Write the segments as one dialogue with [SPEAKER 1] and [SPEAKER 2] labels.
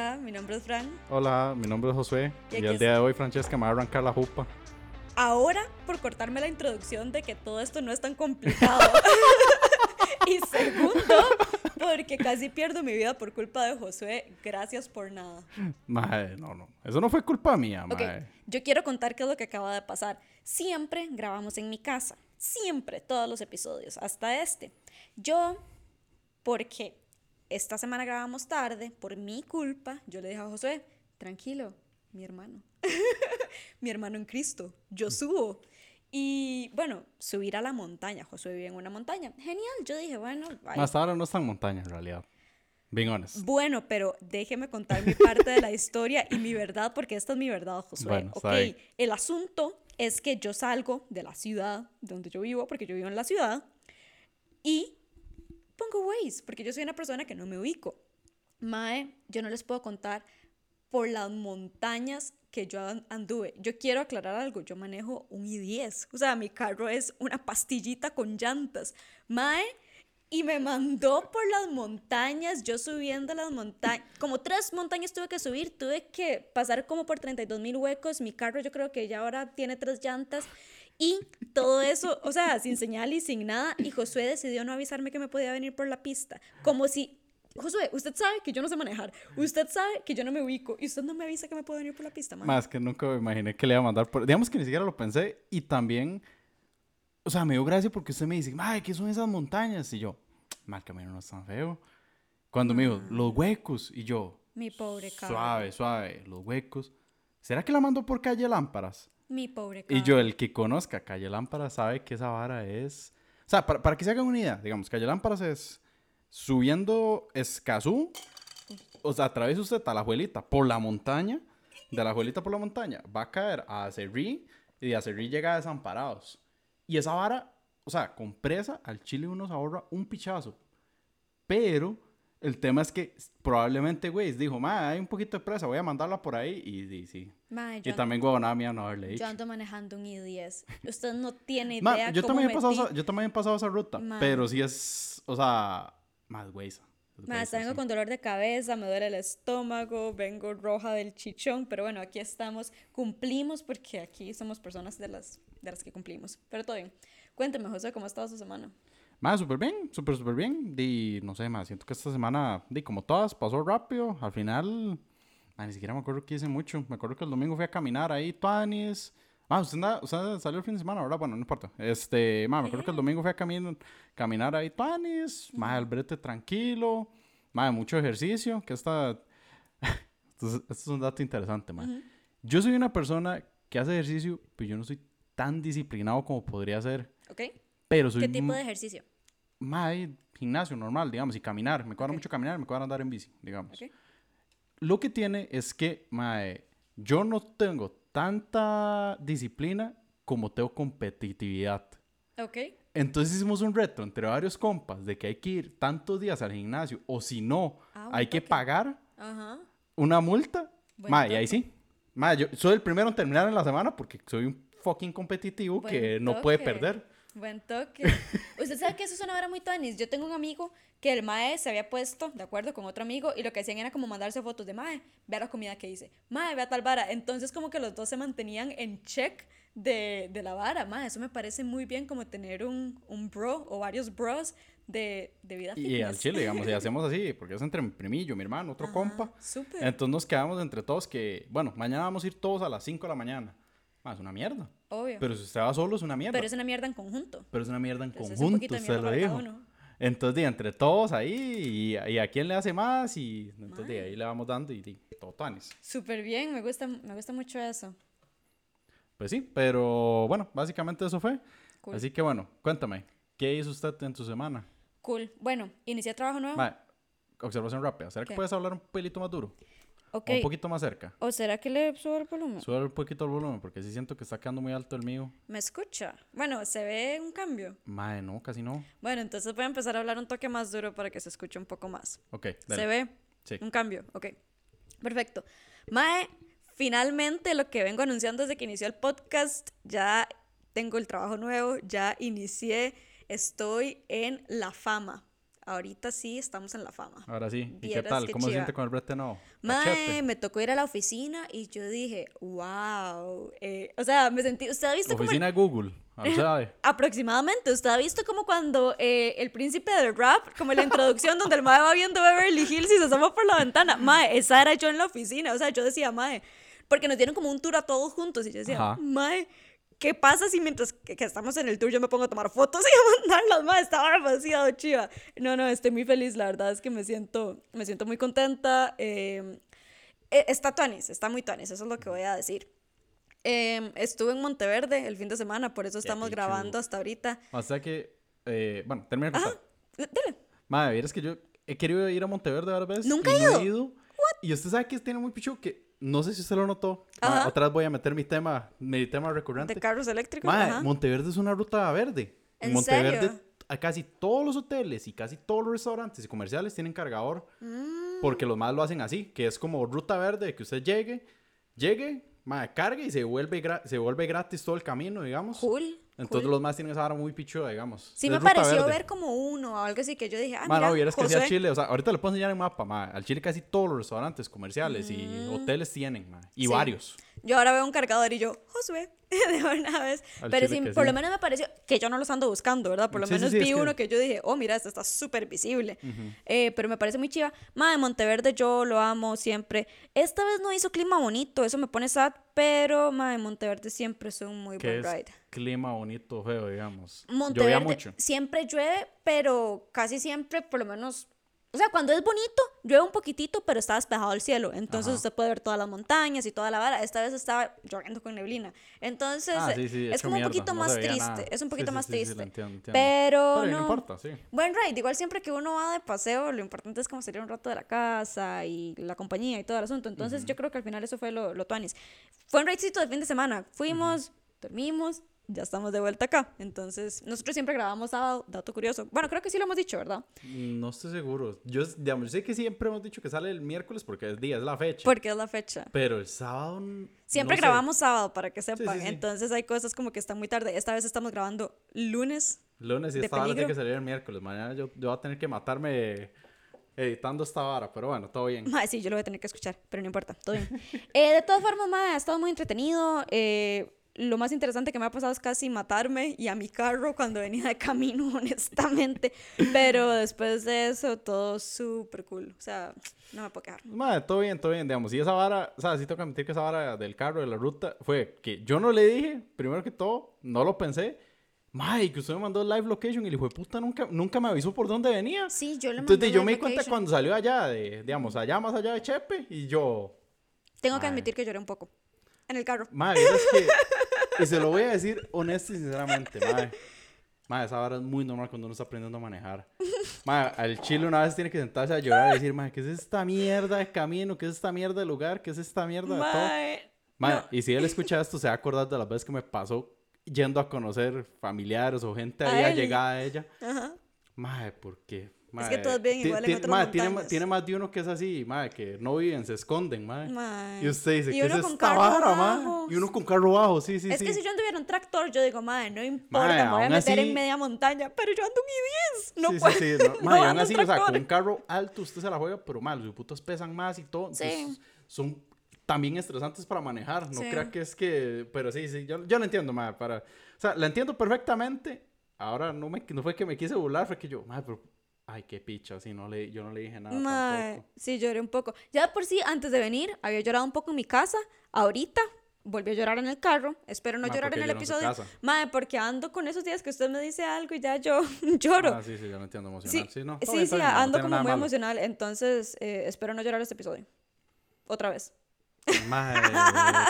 [SPEAKER 1] Hola, mi nombre es Fran.
[SPEAKER 2] Hola, mi nombre es Josué
[SPEAKER 1] Y
[SPEAKER 2] el día de hoy Francesca me va a arrancar la jupa.
[SPEAKER 1] Ahora, por cortarme la introducción de que todo esto no es tan complicado. y segundo, porque casi pierdo mi vida por culpa de Josué. Gracias por nada.
[SPEAKER 2] Mae, no, no, eso no fue culpa mía,
[SPEAKER 1] yo quiero contar qué es lo que acaba de pasar. Siempre grabamos en mi casa. Siempre, todos los episodios, hasta este. Yo, porque esta semana grabamos tarde, por mi culpa, yo le dije a Josué, tranquilo, mi hermano. mi hermano en Cristo, yo subo. Y bueno, subir a la montaña. Josué vive en una montaña. Genial, yo dije, bueno,
[SPEAKER 2] Hasta ahora no es tan montaña en realidad. Being honest.
[SPEAKER 1] bueno, pero déjeme contar mi parte de la historia y mi verdad, porque esta es mi verdad, Josué.
[SPEAKER 2] Bueno,
[SPEAKER 1] ok,
[SPEAKER 2] está
[SPEAKER 1] el asunto es que yo salgo de la ciudad donde yo vivo, porque yo vivo en la ciudad, y pongo Waze, porque yo soy una persona que no me ubico. Mae, yo no les puedo contar por las montañas que yo an- anduve. Yo quiero aclarar algo, yo manejo un i10, o sea, mi carro es una pastillita con llantas. Mae, y me mandó por las montañas, yo subiendo las montañas, como tres montañas tuve que subir, tuve que pasar como por 32 mil huecos, mi carro yo creo que ya ahora tiene tres llantas y todo eso, o sea, sin señal y sin nada, y Josué decidió no avisarme que me podía venir por la pista, como si, Josué, usted sabe que yo no sé manejar, usted sabe que yo no me ubico, y usted no me avisa que me puedo venir por la pista, man.
[SPEAKER 2] Más que nunca me imaginé que le iba a mandar por... Digamos que ni siquiera lo pensé y también... O sea, me dio gracia porque usted me dice, ay, ¿qué son esas montañas? Y yo, mal camino no es tan feo. Cuando me dijo, los huecos, y yo,
[SPEAKER 1] Mi pobre carro.
[SPEAKER 2] suave, suave, los huecos. ¿Será que la mandó por calle Lámparas?
[SPEAKER 1] Mi pobre.
[SPEAKER 2] Y yo, el que conozca Calle Lámparas, sabe que esa vara es. O sea, para, para que se hagan una idea, digamos, Calle Lámparas es subiendo Escazú, o sea, atraviesa usted a la abuelita por la montaña, de la abuelita por la montaña, va a caer a Acerrí y de Acerrí llega a Desamparados. Y esa vara, o sea, con presa, al chile uno se ahorra un pichazo. Pero el tema es que probablemente, güey, dijo, ma, hay un poquito de presa, voy a mandarla por ahí. Y, y sí.
[SPEAKER 1] Mae,
[SPEAKER 2] Y
[SPEAKER 1] yo,
[SPEAKER 2] también huevonada mía no haberle
[SPEAKER 1] yo
[SPEAKER 2] dicho.
[SPEAKER 1] ando manejando un i10. Usted no tiene idea
[SPEAKER 2] Ma, yo,
[SPEAKER 1] cómo
[SPEAKER 2] también he pasado esa, yo también he pasado esa ruta,
[SPEAKER 1] Ma.
[SPEAKER 2] pero sí es, o sea, más
[SPEAKER 1] Mae,
[SPEAKER 2] güeyza,
[SPEAKER 1] vengo
[SPEAKER 2] sí.
[SPEAKER 1] con dolor de cabeza, me duele el estómago, vengo roja del chichón, pero bueno, aquí estamos, cumplimos porque aquí somos personas de las, de las que cumplimos. Pero todo bien. Cuénteme, José, ¿cómo ha estado su semana?
[SPEAKER 2] Ma, súper bien, súper, súper bien. Y no sé, más siento que esta semana, di, como todas, pasó rápido. Al final, ma, ni siquiera me acuerdo que hice mucho. Me acuerdo que el domingo fui a caminar ahí, Tuanis. Ah, usted, anda- usted salió el fin de semana, ¿verdad? Bueno, no importa. Este, ma, me acuerdo que el domingo fui a caminar, caminar ahí, Tuanis. Ma, el brete tranquilo. Ma, mucho ejercicio. Que esta. esto, es, esto es un dato interesante, ma. Yo soy una persona que hace ejercicio, pero yo no soy tan disciplinado como podría ser.
[SPEAKER 1] ¿Ok?
[SPEAKER 2] Pero soy
[SPEAKER 1] ¿Qué tipo de ejercicio?
[SPEAKER 2] Mae, gimnasio normal, digamos, y caminar. Me cuadra
[SPEAKER 1] Ok.
[SPEAKER 2] mucho caminar, me cuadra andar en bici, digamos.
[SPEAKER 1] ¿Ok?
[SPEAKER 2] Lo que tiene es que, mae, yo no tengo tanta disciplina como tengo competitividad.
[SPEAKER 1] ¿Ok?
[SPEAKER 2] Entonces hicimos un reto entre varios compas de que hay que ir tantos días al gimnasio o si no,
[SPEAKER 1] Ah,
[SPEAKER 2] hay que pagar
[SPEAKER 1] Ajá.
[SPEAKER 2] una multa.
[SPEAKER 1] Buen
[SPEAKER 2] Mae, y ahí sí. Mae, yo soy el primero en terminar en la semana porque soy un fucking competitivo que no puede perder.
[SPEAKER 1] Buen toque. Usted sabe que eso es una hora muy tanis. Yo tengo un amigo que el mae se había puesto de acuerdo con otro amigo y lo que hacían era como mandarse fotos de mae, vea la comida que hice, mae, vea tal vara. Entonces como que los dos se mantenían en check de, de la vara, mae. Eso me parece muy bien como tener un, un bro o varios bros de, de vida
[SPEAKER 2] Y
[SPEAKER 1] fitness.
[SPEAKER 2] al chile, digamos, y hacemos así, porque es entre mi primillo, mi hermano, otro
[SPEAKER 1] Ajá,
[SPEAKER 2] compa.
[SPEAKER 1] súper.
[SPEAKER 2] Entonces nos quedamos entre todos que, bueno, mañana vamos a ir todos a las 5 de la mañana. Ah, es una mierda.
[SPEAKER 1] Obvio. Pero,
[SPEAKER 2] Pero si usted va solo es una mierda.
[SPEAKER 1] es una mierda en conjunto.
[SPEAKER 2] Pero es una mierda en
[SPEAKER 1] Entonces, es un
[SPEAKER 2] conjunto, usted lo dijo.
[SPEAKER 1] uno.
[SPEAKER 2] Entonces, entre todos ahí, y, y a quién le hace más, y entonces ahí le vamos dando, y di, todo tanis.
[SPEAKER 1] Súper bien, me gusta, me gusta mucho eso.
[SPEAKER 2] Pues sí, pero bueno, básicamente eso fue.
[SPEAKER 1] Cool.
[SPEAKER 2] Así que bueno, cuéntame, ¿qué hizo usted en su semana?
[SPEAKER 1] Cool. Bueno, inicié trabajo nuevo.
[SPEAKER 2] Observación rápida, ¿será que puedes hablar un pelito más duro?
[SPEAKER 1] Ok.
[SPEAKER 2] O un poquito más cerca.
[SPEAKER 1] ¿O será que le subo el volumen?
[SPEAKER 2] Sube un poquito el volumen porque sí siento que está quedando muy alto el mío.
[SPEAKER 1] ¿Me escucha? Bueno, se ve un cambio.
[SPEAKER 2] Mae, no, casi no.
[SPEAKER 1] Bueno, entonces voy a empezar a hablar un toque más duro para que se escuche un poco más.
[SPEAKER 2] Ok,
[SPEAKER 1] ¿Se
[SPEAKER 2] dale.
[SPEAKER 1] ve?
[SPEAKER 2] Sí.
[SPEAKER 1] Un cambio, ok. Perfecto. Mae, finalmente lo que vengo anunciando desde que inició el podcast, ya tengo el trabajo nuevo, ya inicié, estoy en la fama. Ahorita sí estamos en la fama.
[SPEAKER 2] Ahora sí. ¿Y qué tal? ¿Cómo se siente con el brete nuevo?
[SPEAKER 1] Mae, me tocó ir a la oficina y yo dije, wow. eh, o sea, me sentí. ¿Usted ha visto como.
[SPEAKER 2] Oficina de Google. ¿no sabe?
[SPEAKER 1] Aproximadamente, usted ha visto como cuando eh, el príncipe del rap, como la introducción donde el mae va viendo Beverly Hills y se asoma por la ventana. Mae, esa era yo en la oficina. O sea, yo decía, mae, porque nos dieron como un tour a todos juntos. Y yo decía,
[SPEAKER 2] Ajá.
[SPEAKER 1] mae, ¿qué pasa si mientras que, que estamos en el tour yo me pongo a tomar fotos y a mandarlas? Mae, estaba demasiado chiva. No, no, estoy muy feliz. La verdad es que me siento, me siento muy contenta. eh, está tuanis, está muy tuanis, eso es lo que voy a decir. Em, estuve en Monteverde el fin de semana, por eso estamos grabando hasta ahorita.
[SPEAKER 2] O sea que, eh, bueno, termina.
[SPEAKER 1] Eh, Dele.
[SPEAKER 2] Madre, vieras que yo he querido ir a Monteverde varias veces.
[SPEAKER 1] ¿Nunca he
[SPEAKER 2] no
[SPEAKER 1] ido?
[SPEAKER 2] Y usted sabe que tiene muy pichu que no sé si usted lo notó. Madre, otra vez voy a meter mi tema, mi tema recurrente.
[SPEAKER 1] De carros eléctricos.
[SPEAKER 2] Madre,
[SPEAKER 1] ajá.
[SPEAKER 2] Monteverde es una ruta verde.
[SPEAKER 1] ¿En
[SPEAKER 2] Monteverde,
[SPEAKER 1] serio?
[SPEAKER 2] a casi todos los hoteles y casi todos los restaurantes y comerciales tienen cargador. Porque los más lo hacen así, que es como ruta verde, que usted llegue, llegue, madre, cargue y se vuelve, se vuelve gratis todo el camino, digamos.
[SPEAKER 1] Cool.
[SPEAKER 2] Entonces
[SPEAKER 1] cool.
[SPEAKER 2] los más tienen esa vara muy pichuda, digamos.
[SPEAKER 1] Sí
[SPEAKER 2] Es
[SPEAKER 1] me pareció
[SPEAKER 2] verde.
[SPEAKER 1] ver como uno o algo así que yo dije, ah,
[SPEAKER 2] Ma,
[SPEAKER 1] mira,
[SPEAKER 2] no, vieras que sea. Chile, o sea, ahorita le puedo enseñar en mapa, ma. Al Chile casi todos los restaurantes comerciales y hoteles tienen, ma. Y
[SPEAKER 1] Mm. Sí.
[SPEAKER 2] varios.
[SPEAKER 1] Yo ahora veo un cargador y yo, Josué, de una vez.
[SPEAKER 2] Al
[SPEAKER 1] Pero sí,
[SPEAKER 2] que
[SPEAKER 1] por
[SPEAKER 2] sí.
[SPEAKER 1] lo menos me pareció que yo no los ando buscando, ¿verdad? Por lo menos vi
[SPEAKER 2] que-
[SPEAKER 1] uno que yo dije, oh, mira, este está súper visible. Eh, pero me parece muy chiva. Madre, Monteverde yo lo amo siempre. Esta vez no hizo clima bonito, eso me pone sad, pero madre, Monteverde siempre es un muy
[SPEAKER 2] Que
[SPEAKER 1] buen ride.
[SPEAKER 2] Clima bonito, feo, digamos. Llovía
[SPEAKER 1] Monteverde
[SPEAKER 2] mucho.
[SPEAKER 1] siempre llueve, pero casi siempre, por lo menos, o sea, cuando es bonito, llueve un poquitito, pero está despejado el cielo. Entonces
[SPEAKER 2] Ajá.
[SPEAKER 1] usted puede ver todas las montañas y toda la vara. Esta vez estaba lloviendo con neblina. Entonces,
[SPEAKER 2] Ah, sí, sí,
[SPEAKER 1] es como un
[SPEAKER 2] mierda,
[SPEAKER 1] poquito
[SPEAKER 2] no
[SPEAKER 1] más triste.
[SPEAKER 2] nada.
[SPEAKER 1] Es un poquito
[SPEAKER 2] sí,
[SPEAKER 1] más triste.
[SPEAKER 2] entiendo, entiendo.
[SPEAKER 1] Pero,
[SPEAKER 2] Pero
[SPEAKER 1] no.
[SPEAKER 2] no importa, sí.
[SPEAKER 1] Buen ride, igual siempre que uno va de paseo, lo importante es como salir un rato de la casa y la compañía y todo el asunto. Entonces, yo creo que al final eso fue lo, lo tuanis. Fue un ridecito de fin de semana. Fuimos, dormimos, ya estamos de vuelta acá. Entonces, nosotros siempre grabamos sábado, dato curioso. Bueno, creo que sí lo hemos dicho, ¿verdad?
[SPEAKER 2] No estoy seguro. Yo, digamos, yo sé que siempre hemos dicho que sale el miércoles porque es día, es la fecha.
[SPEAKER 1] Porque es la fecha.
[SPEAKER 2] Pero el sábado.
[SPEAKER 1] Siempre
[SPEAKER 2] no sé.
[SPEAKER 1] grabamos sábado, para que sepan.
[SPEAKER 2] sí, sí.
[SPEAKER 1] Entonces, hay cosas como que están muy tarde. Esta vez estamos grabando lunes.
[SPEAKER 2] Lunes y esta vara tiene que salir el miércoles. Mañana yo, yo voy a tener que matarme editando esta vara. Pero bueno, todo bien.
[SPEAKER 1] Mae, sí, yo lo voy a tener que escuchar, pero no importa, todo bien. Eh, de todas formas, mae, ha estado muy entretenido. eh, lo más interesante que me ha pasado es casi matarme y a mi carro cuando venía de camino, honestamente. Pero después de eso, todo súper cool. O sea, no me puedo quejar.
[SPEAKER 2] Madre, todo bien, todo bien, digamos. Y esa vara, o sea, sí tengo que admitir que esa vara del carro, de la ruta, fue que yo no le dije, primero que todo, no lo pensé. Madre, que usted me mandó el live location y el hijo de puta nunca, nunca me avisó por dónde venía.
[SPEAKER 1] Sí, yo le
[SPEAKER 2] Entonces
[SPEAKER 1] mandé
[SPEAKER 2] yo
[SPEAKER 1] la
[SPEAKER 2] me di cuenta cuando salió allá, de, digamos, allá más allá de Chepe, y yo,
[SPEAKER 1] Tengo que
[SPEAKER 2] Mae.
[SPEAKER 1] admitir que lloré un poco. En el carro.
[SPEAKER 2] madre, es que, y se lo voy a decir honesto y sinceramente, madre. Madre, esa vara es muy normal cuando uno está aprendiendo a manejar. Madre, al chile una vez tiene que sentarse a llorar y decir, madre, ¿qué es esta mierda de camino? ¿Qué es esta mierda de lugar? ¿Qué es esta mierda de todo?
[SPEAKER 1] Mae,
[SPEAKER 2] Mae,
[SPEAKER 1] no.
[SPEAKER 2] y si él escucha esto, se va a acordar de las veces que me pasó yendo a conocer familiares o gente
[SPEAKER 1] A
[SPEAKER 2] ahí allegada a ella.
[SPEAKER 1] Ajá.
[SPEAKER 2] Mae, ¿por qué?
[SPEAKER 1] Que todos viven igual en otras
[SPEAKER 2] mae, tiene, tiene más de uno que es así, mae, que no viven, se esconden, mae.
[SPEAKER 1] Mae.
[SPEAKER 2] Y usted dice, ¿qué es esta vara, mae? Y uno con carro bajo, sí, sí,
[SPEAKER 1] es
[SPEAKER 2] sí.
[SPEAKER 1] que si yo anduviera un tractor, yo digo, madre, no importa, me voy a meter
[SPEAKER 2] así-
[SPEAKER 1] en media montaña, pero yo ando un I-10. No
[SPEAKER 2] sí,
[SPEAKER 1] puedo.
[SPEAKER 2] sí, sí, no,
[SPEAKER 1] no
[SPEAKER 2] y aún
[SPEAKER 1] ando
[SPEAKER 2] así,
[SPEAKER 1] en
[SPEAKER 2] o sea, con
[SPEAKER 1] tractor.
[SPEAKER 2] un carro alto usted se la juega, pero mal, los putos pesan más y todo.
[SPEAKER 1] Sí.
[SPEAKER 2] entonces son también estresantes para manejar. No
[SPEAKER 1] Sí.
[SPEAKER 2] crea que es que. Pero sí, sí, yo, yo lo entiendo, mae. Para, o sea, la entiendo perfectamente. Ahora no, me, no fue que me quise burlar, fue que yo, mae, pero. Ay, qué picha, así no le, yo no le dije nada.
[SPEAKER 1] Mae,
[SPEAKER 2] tampoco.
[SPEAKER 1] sí, lloré un poco. Ya por sí, antes de venir, había llorado un poco en mi casa. Ahorita volví a llorar en el carro. Espero no
[SPEAKER 2] Mae,
[SPEAKER 1] llorar
[SPEAKER 2] ¿por
[SPEAKER 1] en el
[SPEAKER 2] en
[SPEAKER 1] episodio.
[SPEAKER 2] casa?
[SPEAKER 1] Mae, porque ando con esos días que usted me dice algo y ya yo lloro.
[SPEAKER 2] Ah, sí, sí, yo lo entiendo
[SPEAKER 1] sí,
[SPEAKER 2] emocional. Sí, no, está
[SPEAKER 1] sí,
[SPEAKER 2] bien,
[SPEAKER 1] sí,
[SPEAKER 2] bien, no
[SPEAKER 1] ando
[SPEAKER 2] tiene
[SPEAKER 1] como muy
[SPEAKER 2] malo.
[SPEAKER 1] emocional. Entonces, eh, espero no llorar este episodio. Otra vez.
[SPEAKER 2] Mae,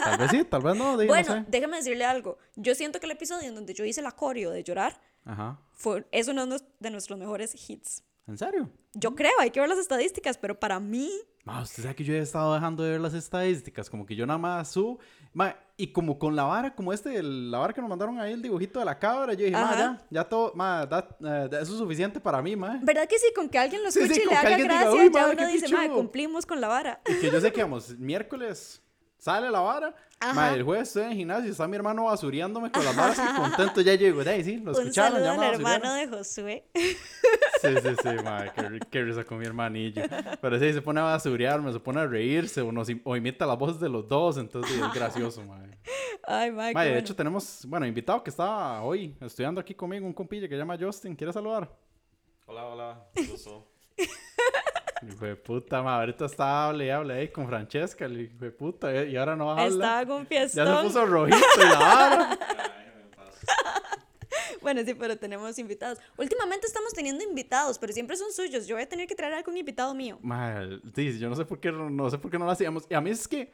[SPEAKER 2] tal vez sí, tal vez no,
[SPEAKER 1] bueno,
[SPEAKER 2] no sé.
[SPEAKER 1] déjame decirle algo. Yo siento que el episodio en donde yo hice la coreo de llorar
[SPEAKER 2] Ajá.
[SPEAKER 1] fue, es uno de nuestros mejores hits.
[SPEAKER 2] ¿En serio?
[SPEAKER 1] Yo creo, hay que ver las estadísticas, pero para mí,
[SPEAKER 2] Ma, usted sabe que yo he estado dejando de ver las estadísticas, como que yo nada más subo, ma, y como con la vara, como este, el- la vara que nos mandaron ahí, el dibujito de la cabra, yo dije, ma, ya, ya todo, ma, da- eh, eso es suficiente para mí, ma.
[SPEAKER 1] ¿verdad que sí? Con que alguien lo
[SPEAKER 2] Sí, sí,
[SPEAKER 1] escuche y le haga
[SPEAKER 2] diga,
[SPEAKER 1] gracia,
[SPEAKER 2] "Uy,
[SPEAKER 1] ya uno dice,
[SPEAKER 2] pichudo".
[SPEAKER 1] madre, cumplimos con la vara.
[SPEAKER 2] Y que yo sé que, vamos, miércoles, sale la vara.
[SPEAKER 1] Ajá.
[SPEAKER 2] Mae, el jueves estoy en el gimnasio, está mi hermano basureándome con las varas y contento ya llego. De ahí sí, lo
[SPEAKER 1] Un
[SPEAKER 2] escucharon,
[SPEAKER 1] saludo
[SPEAKER 2] ya
[SPEAKER 1] al hermano de Josué.
[SPEAKER 2] Sí, sí, sí, mae, qué, qué risa con mi hermanillo. Pero sí, se pone a basurearme, se pone a reírse o, nos, o imita las voces de los dos, entonces es gracioso, mae.
[SPEAKER 1] Ay, qué
[SPEAKER 2] Mae, de
[SPEAKER 1] bueno.
[SPEAKER 2] hecho tenemos, bueno, invitado que está hoy estudiando aquí conmigo, un compilla que se llama Justin, ¿quiere saludar?
[SPEAKER 3] Hola, hola, gusto.
[SPEAKER 2] Hijo de puta, ma, ahorita está hable y hable ahí con Francesca, el hijo de puta, eh, y ahora no habla.
[SPEAKER 1] Estaba con
[SPEAKER 2] Ya se
[SPEAKER 1] fiestón.
[SPEAKER 2] puso rojito y la vara.
[SPEAKER 1] Bueno, sí, pero tenemos invitados. Últimamente estamos teniendo invitados, pero siempre son suyos. Yo voy a tener que traer algún invitado mío.
[SPEAKER 2] Ma, sí, yo no sé por qué no sé por qué no lo hacíamos. Y a mí es que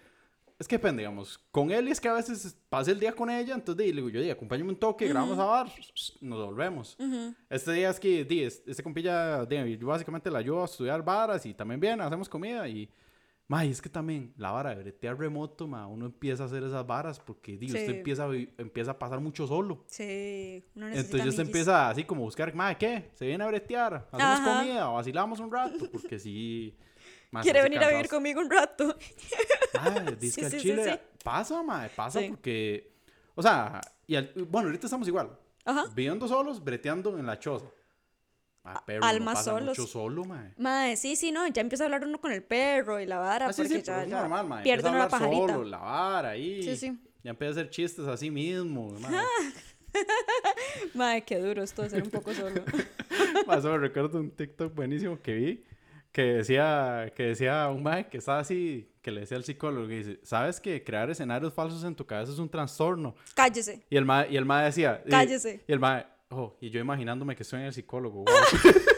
[SPEAKER 2] es que depende, digamos, con él es que a veces pasa el día con ella, entonces digo yo, di, acompáñame un toque, grabamos a bar, nos volvemos. Este día es que, di, es- este compilla, di, yo básicamente la ayudo a estudiar varas y también viene, hacemos comida y, ma, y es que también la vara de bretear remoto, ma, uno empieza a hacer esas varas porque, di,
[SPEAKER 1] Sí.
[SPEAKER 2] usted empieza a, empieza a pasar mucho solo.
[SPEAKER 1] Sí, uno necesita
[SPEAKER 2] Entonces usted empieza así como a buscar, ma, ¿qué? Se viene a bretear, hacemos
[SPEAKER 1] Ajá.
[SPEAKER 2] comida, vacilamos un rato, porque sí... ma,
[SPEAKER 1] Quiere venir a vivir conmigo un rato.
[SPEAKER 2] Madre, dice
[SPEAKER 1] Sí,
[SPEAKER 2] al
[SPEAKER 1] sí,
[SPEAKER 2] chile
[SPEAKER 1] sí.
[SPEAKER 2] pasa, madre, pasa porque, o sea, y al- bueno, ahorita estamos igual,
[SPEAKER 1] Ajá.
[SPEAKER 2] viviendo solos, breteando en la choza. Madre, pero
[SPEAKER 1] almas
[SPEAKER 2] uno pasa
[SPEAKER 1] solos.
[SPEAKER 2] mucho solo, madre.
[SPEAKER 1] Mae, sí, sí, no, ya empieza a hablar uno con el perro y la vara,
[SPEAKER 2] Ah, sí,
[SPEAKER 1] porque
[SPEAKER 2] sí,
[SPEAKER 1] ya, ya
[SPEAKER 2] normal, madre.
[SPEAKER 1] pierde
[SPEAKER 2] Empieza
[SPEAKER 1] uno
[SPEAKER 2] a
[SPEAKER 1] la
[SPEAKER 2] hablar
[SPEAKER 1] pajarita.
[SPEAKER 2] solo, la vara ahí.
[SPEAKER 1] Sí, sí.
[SPEAKER 2] Ya empieza a hacer chistes a sí mismo, madre.
[SPEAKER 1] Mae, qué duro esto de ser un poco solo.
[SPEAKER 2] Más me recuerdo un TikTok buenísimo que vi que decía, que decía un mae que estaba así, que le decía al psicólogo, que dice, ¿sabes que crear escenarios falsos en tu cabeza es un trastorno?
[SPEAKER 1] Cállese.
[SPEAKER 2] Y el mae, y el mae decía... y-
[SPEAKER 1] Cállese.
[SPEAKER 2] Y el mae, oh, y yo imaginándome que estoy en el psicólogo. wow.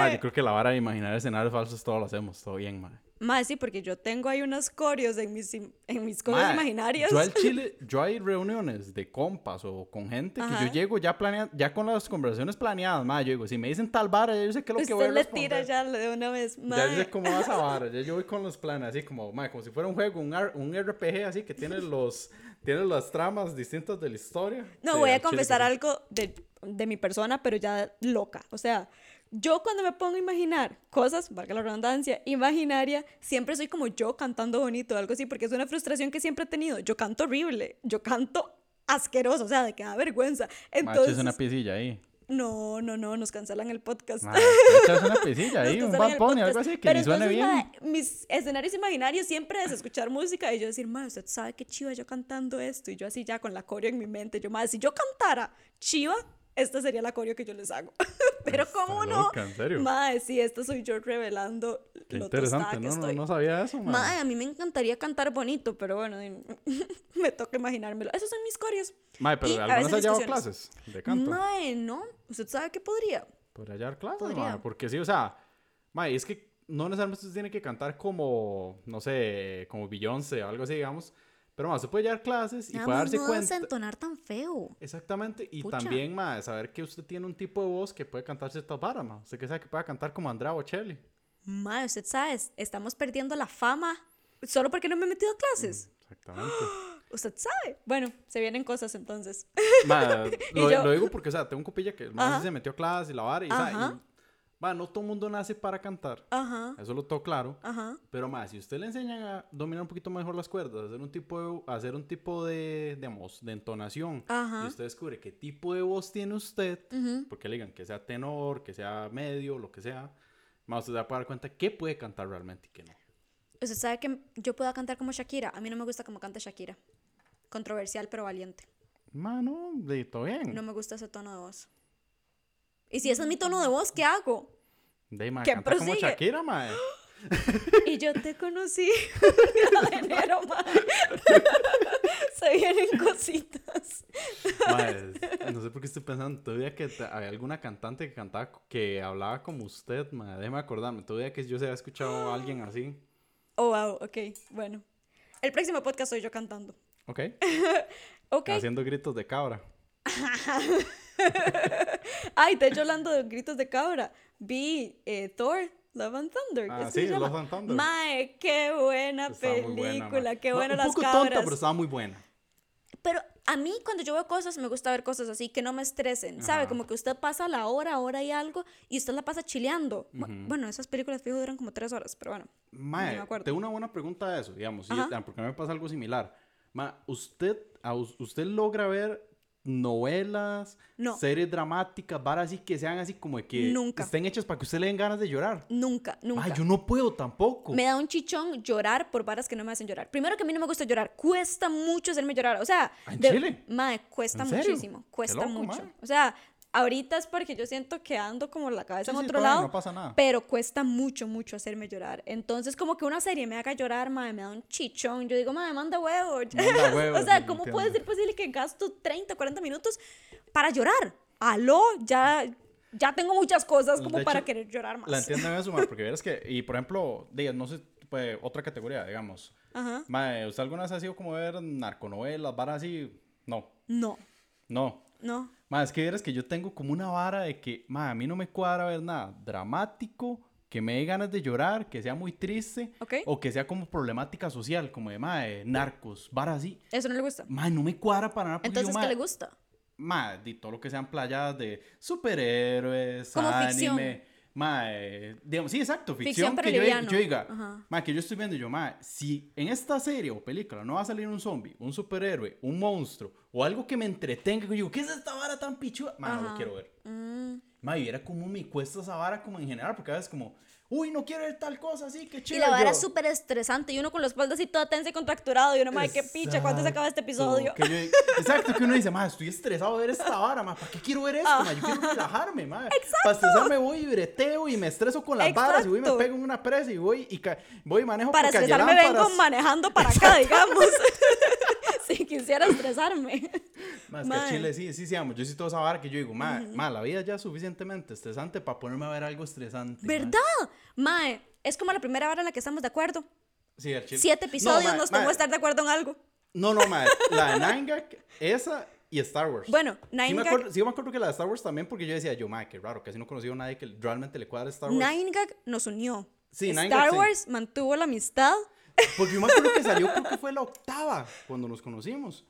[SPEAKER 1] Mae,
[SPEAKER 2] yo creo que la vara de imaginar escenarios falsos todo lo hacemos, todo bien, mae.
[SPEAKER 1] mae, sí, porque yo tengo ahí unos corios en mis, en mis cosas
[SPEAKER 2] Mae,
[SPEAKER 1] imaginarias.
[SPEAKER 2] Yo al Chile, yo hay reuniones de compas o con gente que
[SPEAKER 1] Ajá.
[SPEAKER 2] yo llego ya planea, ya con las conversaciones planeadas, mae, yo digo, si me dicen tal vara, ya yo sé qué es lo que voy a
[SPEAKER 1] Usted le
[SPEAKER 2] responder.
[SPEAKER 1] tira ya de una vez.
[SPEAKER 2] Ya
[SPEAKER 1] Mae.
[SPEAKER 2] yo sé cómo va esa vara, ya yo voy con los planes, así como, mae, como si fuera un juego, un, R- un RPG así que tiene los, tiene las tramas distintas de la historia.
[SPEAKER 1] No,
[SPEAKER 2] Sí,
[SPEAKER 1] voy a confesar
[SPEAKER 2] que
[SPEAKER 1] algo de, de mi persona, pero ya loca. O sea, yo cuando me pongo a imaginar cosas, valga la redundancia, imaginaria, siempre soy como yo cantando bonito, algo así, porque es una frustración que siempre he tenido. Yo canto horrible, yo canto asqueroso, o sea, de que da vergüenza. Entonces,
[SPEAKER 2] una piecilla ahí.
[SPEAKER 1] no, no, no, nos cancelan el podcast.
[SPEAKER 2] Mae, échese una piecilla ahí, un
[SPEAKER 1] el
[SPEAKER 2] Bunny, algo así, que
[SPEAKER 1] Pero
[SPEAKER 2] ni suene bien.
[SPEAKER 1] mis escenarios imaginarios siempre es escuchar música y yo decir, madre, usted sabe que chiva yo cantando esto. Y yo así ya con la coreo en mi mente. Yo, madre, si yo cantara chiva, esta sería la coreo que yo les hago. Pero
[SPEAKER 2] Está
[SPEAKER 1] como no,
[SPEAKER 2] loca, ¿en serio?
[SPEAKER 1] madre, sí, esto soy yo revelando
[SPEAKER 2] Qué
[SPEAKER 1] lo
[SPEAKER 2] interesante,
[SPEAKER 1] que
[SPEAKER 2] no, no,
[SPEAKER 1] estoy.
[SPEAKER 2] no sabía eso, mae.
[SPEAKER 1] Madre, a mí me encantaría cantar bonito, pero bueno, me toca imaginármelo. Esos son mis coreos.
[SPEAKER 2] Mae, pero
[SPEAKER 1] Y
[SPEAKER 2] ¿alguna vez has llevado clases de canto?
[SPEAKER 1] Mae, no. ¿Usted sabe que podría?
[SPEAKER 2] Podría llevar clases,
[SPEAKER 1] Podría.
[SPEAKER 2] mae, porque sí, o sea, mae, es que no necesariamente usted tiene que cantar como, no sé, como Beyoncé o algo así, digamos, pero mae, usted puede llevar clases y
[SPEAKER 1] Nada
[SPEAKER 2] puede
[SPEAKER 1] más
[SPEAKER 2] darse
[SPEAKER 1] no
[SPEAKER 2] cuenta.
[SPEAKER 1] entonar tan feo.
[SPEAKER 2] Exactamente, y
[SPEAKER 1] Pucha.
[SPEAKER 2] también, mae, saber que usted tiene un tipo de voz que puede cantar ciertas varas, mae. Usted que sabe que puede cantar como Andrea Bocelli.
[SPEAKER 1] Mae, usted sabe, estamos perdiendo la fama solo porque no me he metido a clases.
[SPEAKER 2] Exactamente.
[SPEAKER 1] Usted sabe. Bueno, se vienen cosas entonces. Y
[SPEAKER 2] lo,
[SPEAKER 1] yo-
[SPEAKER 2] lo digo porque, o sea, tengo un copilla que el se metió a clases y la vara, y, mae, no todo mundo nace para cantar.
[SPEAKER 1] Ajá,
[SPEAKER 2] Eso lo tengo claro.
[SPEAKER 1] ajá.
[SPEAKER 2] Pero más, si usted le enseña a dominar un poquito mejor las cuerdas, hacer un tipo de, hacer un tipo de, digamos, de entonación,
[SPEAKER 1] Ajá.
[SPEAKER 2] y usted descubre qué tipo de voz tiene usted,
[SPEAKER 1] Ujú.
[SPEAKER 2] porque le digan que sea tenor, que sea medio, lo que sea, más usted se va a dar cuenta qué puede cantar realmente y qué no.
[SPEAKER 1] Usted sabe que yo puedo cantar como Shakira. A mí no me gusta como canta Shakira. Controversial, pero valiente.
[SPEAKER 2] Mano, de todo bien.
[SPEAKER 1] No me gusta ese tono de voz. Y si ese es mi tono de voz, ¿qué hago?
[SPEAKER 2] de ma,
[SPEAKER 1] ¿Qué
[SPEAKER 2] como? Shakira, mae.
[SPEAKER 1] Y yo te conocí en enero, mae. Se vienen cositas.
[SPEAKER 2] No sé por qué estoy pensando, todavía que había alguna cantante que cantaba, que hablaba como usted, mae, déjeme acordarme, todavía que yo se había escuchado a alguien así.
[SPEAKER 1] Oh, wow, ok, bueno. El próximo podcast soy yo cantando.
[SPEAKER 2] Ok,
[SPEAKER 1] Ok.
[SPEAKER 2] haciendo gritos de cabra.
[SPEAKER 1] Ay, de hecho, hablando de gritos de cabra, vi eh, Thor, Love and Thunder.
[SPEAKER 2] Ah,
[SPEAKER 1] ¿es que
[SPEAKER 2] sí? Love and Thunder.
[SPEAKER 1] Mae, qué buena
[SPEAKER 2] Estaba
[SPEAKER 1] película,
[SPEAKER 2] buena,
[SPEAKER 1] qué
[SPEAKER 2] No,
[SPEAKER 1] bueno
[SPEAKER 2] un
[SPEAKER 1] las
[SPEAKER 2] poco
[SPEAKER 1] cabras.
[SPEAKER 2] tonta, pero estaba muy buena.
[SPEAKER 1] Pero A mí, cuando yo veo cosas, me gusta ver cosas así que no me estresen, ¿sabe?
[SPEAKER 2] Ajá.
[SPEAKER 1] Como que usted pasa la hora, hora y algo, y usted la pasa chileando. Bu- Bueno, esas películas fijo duran como tres horas, pero bueno.
[SPEAKER 2] Mae,
[SPEAKER 1] acuerdo.
[SPEAKER 2] tengo una buena pregunta de eso, digamos, y- ah, porque a mí me pasa algo similar. Ma, ¿usted, a ¿usted logra ver novelas,
[SPEAKER 1] No.
[SPEAKER 2] series dramáticas, varas así que sean así como de que
[SPEAKER 1] Nunca.
[SPEAKER 2] estén hechas para que usted le den ganas de llorar?
[SPEAKER 1] Nunca, nunca.
[SPEAKER 2] Ma, yo no puedo tampoco.
[SPEAKER 1] Me da un chichón llorar por varas que no me hacen llorar. Primero que a mí no me gusta llorar. Cuesta mucho hacerme llorar. O sea,
[SPEAKER 2] ¿Ah, en
[SPEAKER 1] de-
[SPEAKER 2] Chile?
[SPEAKER 1] Mae, cuesta muchísimo. Cuesta
[SPEAKER 2] loco,
[SPEAKER 1] mucho. O sea, ahorita es porque yo siento que ando como la cabeza
[SPEAKER 2] Sí,
[SPEAKER 1] en
[SPEAKER 2] sí,
[SPEAKER 1] otro
[SPEAKER 2] bien,
[SPEAKER 1] lado.
[SPEAKER 2] no pasa nada.
[SPEAKER 1] Pero cuesta mucho, mucho hacerme llorar. Entonces, como que una serie me haga llorar, mae, me da un chichón. Yo digo, mae, manda huevo.
[SPEAKER 2] Manda huevo,
[SPEAKER 1] o sea,
[SPEAKER 2] sí,
[SPEAKER 1] ¿cómo puede ser posible que gasto 30, 40 minutos para llorar? Aló, ya, ya tengo muchas cosas como
[SPEAKER 2] De
[SPEAKER 1] para
[SPEAKER 2] hecho,
[SPEAKER 1] querer llorar más.
[SPEAKER 2] La entiendo en eso, ma, porque verás que, y por ejemplo, diga, no sé, pues, otra categoría, digamos.
[SPEAKER 1] Ajá.
[SPEAKER 2] Ma, ¿usted alguna vez ha sido como ver narconovelas, varas así? No,
[SPEAKER 1] No,
[SPEAKER 2] no.
[SPEAKER 1] no.
[SPEAKER 2] Ma, es que verás que yo tengo como una vara de que, ma, a mí no me cuadra ver nada dramático, que me dé ganas de llorar, que sea muy triste, o que sea como problemática social, como de, ma, de narcos, varas así.
[SPEAKER 1] Eso no le gusta.
[SPEAKER 2] Ma, no me cuadra para nada.
[SPEAKER 1] Entonces,
[SPEAKER 2] yo,
[SPEAKER 1] ¿qué
[SPEAKER 2] ma,
[SPEAKER 1] le gusta?
[SPEAKER 2] Ma, de todo lo que sean playas de superhéroes,
[SPEAKER 1] Como
[SPEAKER 2] anime.
[SPEAKER 1] ficción.
[SPEAKER 2] Ma, eh, digamos, sí, exacto, ficción,
[SPEAKER 1] Ficción,
[SPEAKER 2] que yo, yo diga,
[SPEAKER 1] Ajá.
[SPEAKER 2] ma, que yo estoy viendo yo, ma, si en esta serie o película no va a salir un zombie, un superhéroe, un monstruo o algo que me entretenga, que yo digo, ¿qué es esta vara tan pichuda? Ma, no lo quiero ver.
[SPEAKER 1] Mm.
[SPEAKER 2] Ma, y era como me cuesta esa vara como en general, porque a veces como, uy, no quiero ver tal cosa así, qué
[SPEAKER 1] Y
[SPEAKER 2] chido.
[SPEAKER 1] la vara es súper estresante y uno con la espalda así toda tensa y contracturado y uno, madre, qué picha, ¿cuándo se acaba este
[SPEAKER 2] Exacto,
[SPEAKER 1] episodio?
[SPEAKER 2] que yo- exacto, que uno dice, ma, estoy estresado de ver esta vara, ma, ¿para qué quiero ver esto, ma? Yo quiero relajarme, ma. Para estresarme voy y breteo y me estreso con las varas y voy y me
[SPEAKER 1] Exacto.
[SPEAKER 2] pego en una presa y voy y, voy y manejo
[SPEAKER 1] Para estresarme vengo manejando para acá, digamos. si quisiera estresarme.
[SPEAKER 2] Ma, es que
[SPEAKER 1] Mae.
[SPEAKER 2] chile sí, sí, sí, amo. Yo sí toda esa vara que yo digo, ma, ma, la vida ya es suficientemente estresante para ponerme a ver algo estresante. ma.
[SPEAKER 1] ¿Verdad? Mae, es como la primera vara en la que estamos de acuerdo.
[SPEAKER 2] Sí, al chile.
[SPEAKER 1] Siete episodios
[SPEAKER 2] ma,
[SPEAKER 1] nos
[SPEAKER 2] ma,
[SPEAKER 1] tomó estar de acuerdo en algo.
[SPEAKER 2] No, no, ma, la de Nine Gag, esa y Star Wars.
[SPEAKER 1] Bueno,
[SPEAKER 2] Sí
[SPEAKER 1] Nine
[SPEAKER 2] me, acuerdo, sí me acuerdo que la de Star Wars también, porque yo decía, yo, ma, qué raro, casi no he conocido a nadie que realmente le cuadre Star Wars.
[SPEAKER 1] Nine Gag nos unió.
[SPEAKER 2] Sí, Nine
[SPEAKER 1] Star
[SPEAKER 2] sí.
[SPEAKER 1] Wars mantuvo la amistad.
[SPEAKER 2] Porque yo me acuerdo que salió, creo que fue la octava cuando nos conocimos.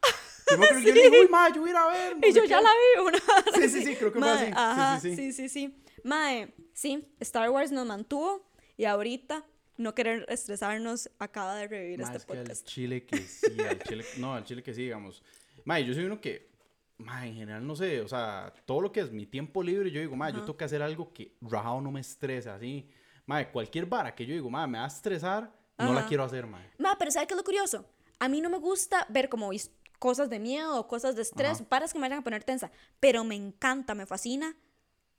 [SPEAKER 2] Yo me acuerdo que yo le dije, uy, ma, yo voy a ir a ver. no
[SPEAKER 1] Y yo
[SPEAKER 2] qué".
[SPEAKER 1] ya la vi una
[SPEAKER 2] Sí, sí, sí, creo que fue
[SPEAKER 1] Mae,
[SPEAKER 2] así. Sí,
[SPEAKER 1] Ajá,
[SPEAKER 2] sí, sí.
[SPEAKER 1] sí, sí, sí. Mae, sí, Star Wars nos mantuvo y ahorita no querer estresarnos acaba de revivir
[SPEAKER 2] Ma,
[SPEAKER 1] este
[SPEAKER 2] es que al
[SPEAKER 1] podcast.
[SPEAKER 2] chile que sí, al chile, no, al chile que sí, digamos. Ma, yo soy uno que, ma, en general, no sé, o sea, todo lo que es mi tiempo libre, yo digo, ma, yo tengo que hacer algo que rajado no me estresa, así. Ma, cualquier vara que yo digo, ma, me va a estresar, no la quiero hacer, ma.
[SPEAKER 1] Ma, pero ¿sabes qué es lo curioso? A mí no me gusta ver como his- cosas de miedo o cosas de estrés,
[SPEAKER 2] Ajá.
[SPEAKER 1] paras que me vayan a poner tensa, pero me encanta, me fascina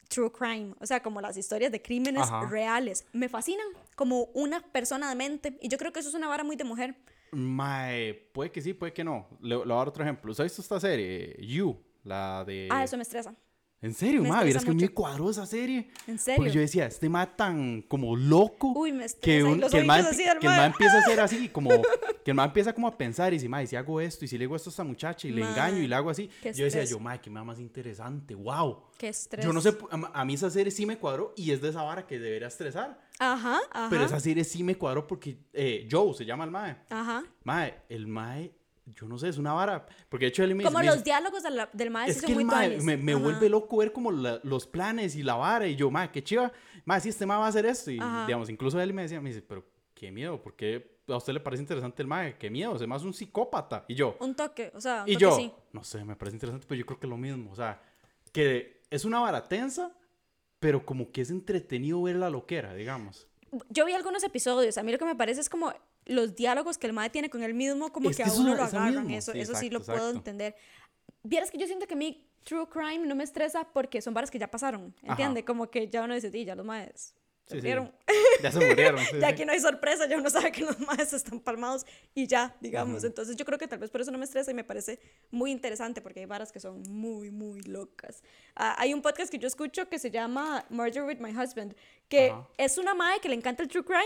[SPEAKER 1] true crime, o sea, como las historias de crímenes
[SPEAKER 2] Ajá.
[SPEAKER 1] reales. Me fascinan como una persona de mente y yo creo que eso es una vara muy de mujer.
[SPEAKER 2] Mae, puede que sí, puede que no. Le, le voy a dar otro ejemplo. ¿Usted ha visto esta serie? You, la de...
[SPEAKER 1] Ah, eso me estresa.
[SPEAKER 2] ¿En serio,
[SPEAKER 1] me
[SPEAKER 2] ma? Vieras que me cuadró esa serie.
[SPEAKER 1] ¿En
[SPEAKER 2] Porque
[SPEAKER 1] serio?
[SPEAKER 2] yo decía, este ma tan como loco.
[SPEAKER 1] Uy, me
[SPEAKER 2] que, un- que el ma,
[SPEAKER 1] así
[SPEAKER 2] que el ma empieza a ser así, como que el ma empieza como a pensar y dice, ma, y si hago esto, y si le hago esto a esta muchacha, y le
[SPEAKER 1] Ma,
[SPEAKER 2] engaño, y le hago así.
[SPEAKER 1] qué
[SPEAKER 2] Yo decía, yo, ma, que ma más interesante, wow.
[SPEAKER 1] Qué estrés.
[SPEAKER 2] Yo no sé, a, a mí esa serie sí me cuadró, y es de esa vara que debería estresar.
[SPEAKER 1] Ajá, ajá.
[SPEAKER 2] Pero esa serie sí me cuadró porque eh, Joe se llama el mae.
[SPEAKER 1] Ajá.
[SPEAKER 2] Mae, el mae, yo no sé, es una vara. Porque de hecho él me dice,
[SPEAKER 1] Como
[SPEAKER 2] me
[SPEAKER 1] los diálogos de la- del maestro
[SPEAKER 2] es
[SPEAKER 1] son
[SPEAKER 2] que
[SPEAKER 1] muy
[SPEAKER 2] mae
[SPEAKER 1] tuanis.
[SPEAKER 2] me, me vuelve loco ver como la- los planes y la vara. Y yo, mae, qué chiva. Mae, si este mae va a hacer esto. Y
[SPEAKER 1] Ajá.
[SPEAKER 2] digamos, incluso él me decía, me dice, pero qué miedo, ¿por qué a usted le parece interesante el mae? Qué miedo, es más un psicópata. Y yo,
[SPEAKER 1] Un toque, o sea, un
[SPEAKER 2] y
[SPEAKER 1] toque
[SPEAKER 2] yo,
[SPEAKER 1] sí.
[SPEAKER 2] no sé, me parece interesante, pero yo creo que es lo mismo. O sea, que es una vara tensa, pero como que es entretenido ver la loquera, digamos.
[SPEAKER 1] Yo vi algunos episodios, a mí lo que me parece es como los diálogos que el mae tiene con él mismo, como
[SPEAKER 2] Es
[SPEAKER 1] que,
[SPEAKER 2] que
[SPEAKER 1] a uno
[SPEAKER 2] no-
[SPEAKER 1] lo agarran, eso,
[SPEAKER 2] sí,
[SPEAKER 1] eso sí lo
[SPEAKER 2] exacto,
[SPEAKER 1] puedo entender. Vieras que yo siento que a mí True Crime no me estresa porque son varas que ya pasaron, ¿entiende? Como que ya uno dice, "Di, ya los maes se
[SPEAKER 2] Sí, sí.
[SPEAKER 1] murieron".
[SPEAKER 2] Ya se murieron. sí,
[SPEAKER 1] ya
[SPEAKER 2] sí.
[SPEAKER 1] aquí no hay sorpresa, ya uno sabe que los maes están palmados y ya, digamos. Entonces yo creo que tal vez por eso no me estresa y me parece muy interesante porque hay varas que son muy, muy locas. Ah, hay un podcast que yo escucho que se llama Murder with My Husband, que
[SPEAKER 2] Ajá.
[SPEAKER 1] es una mae que le encanta el true crime,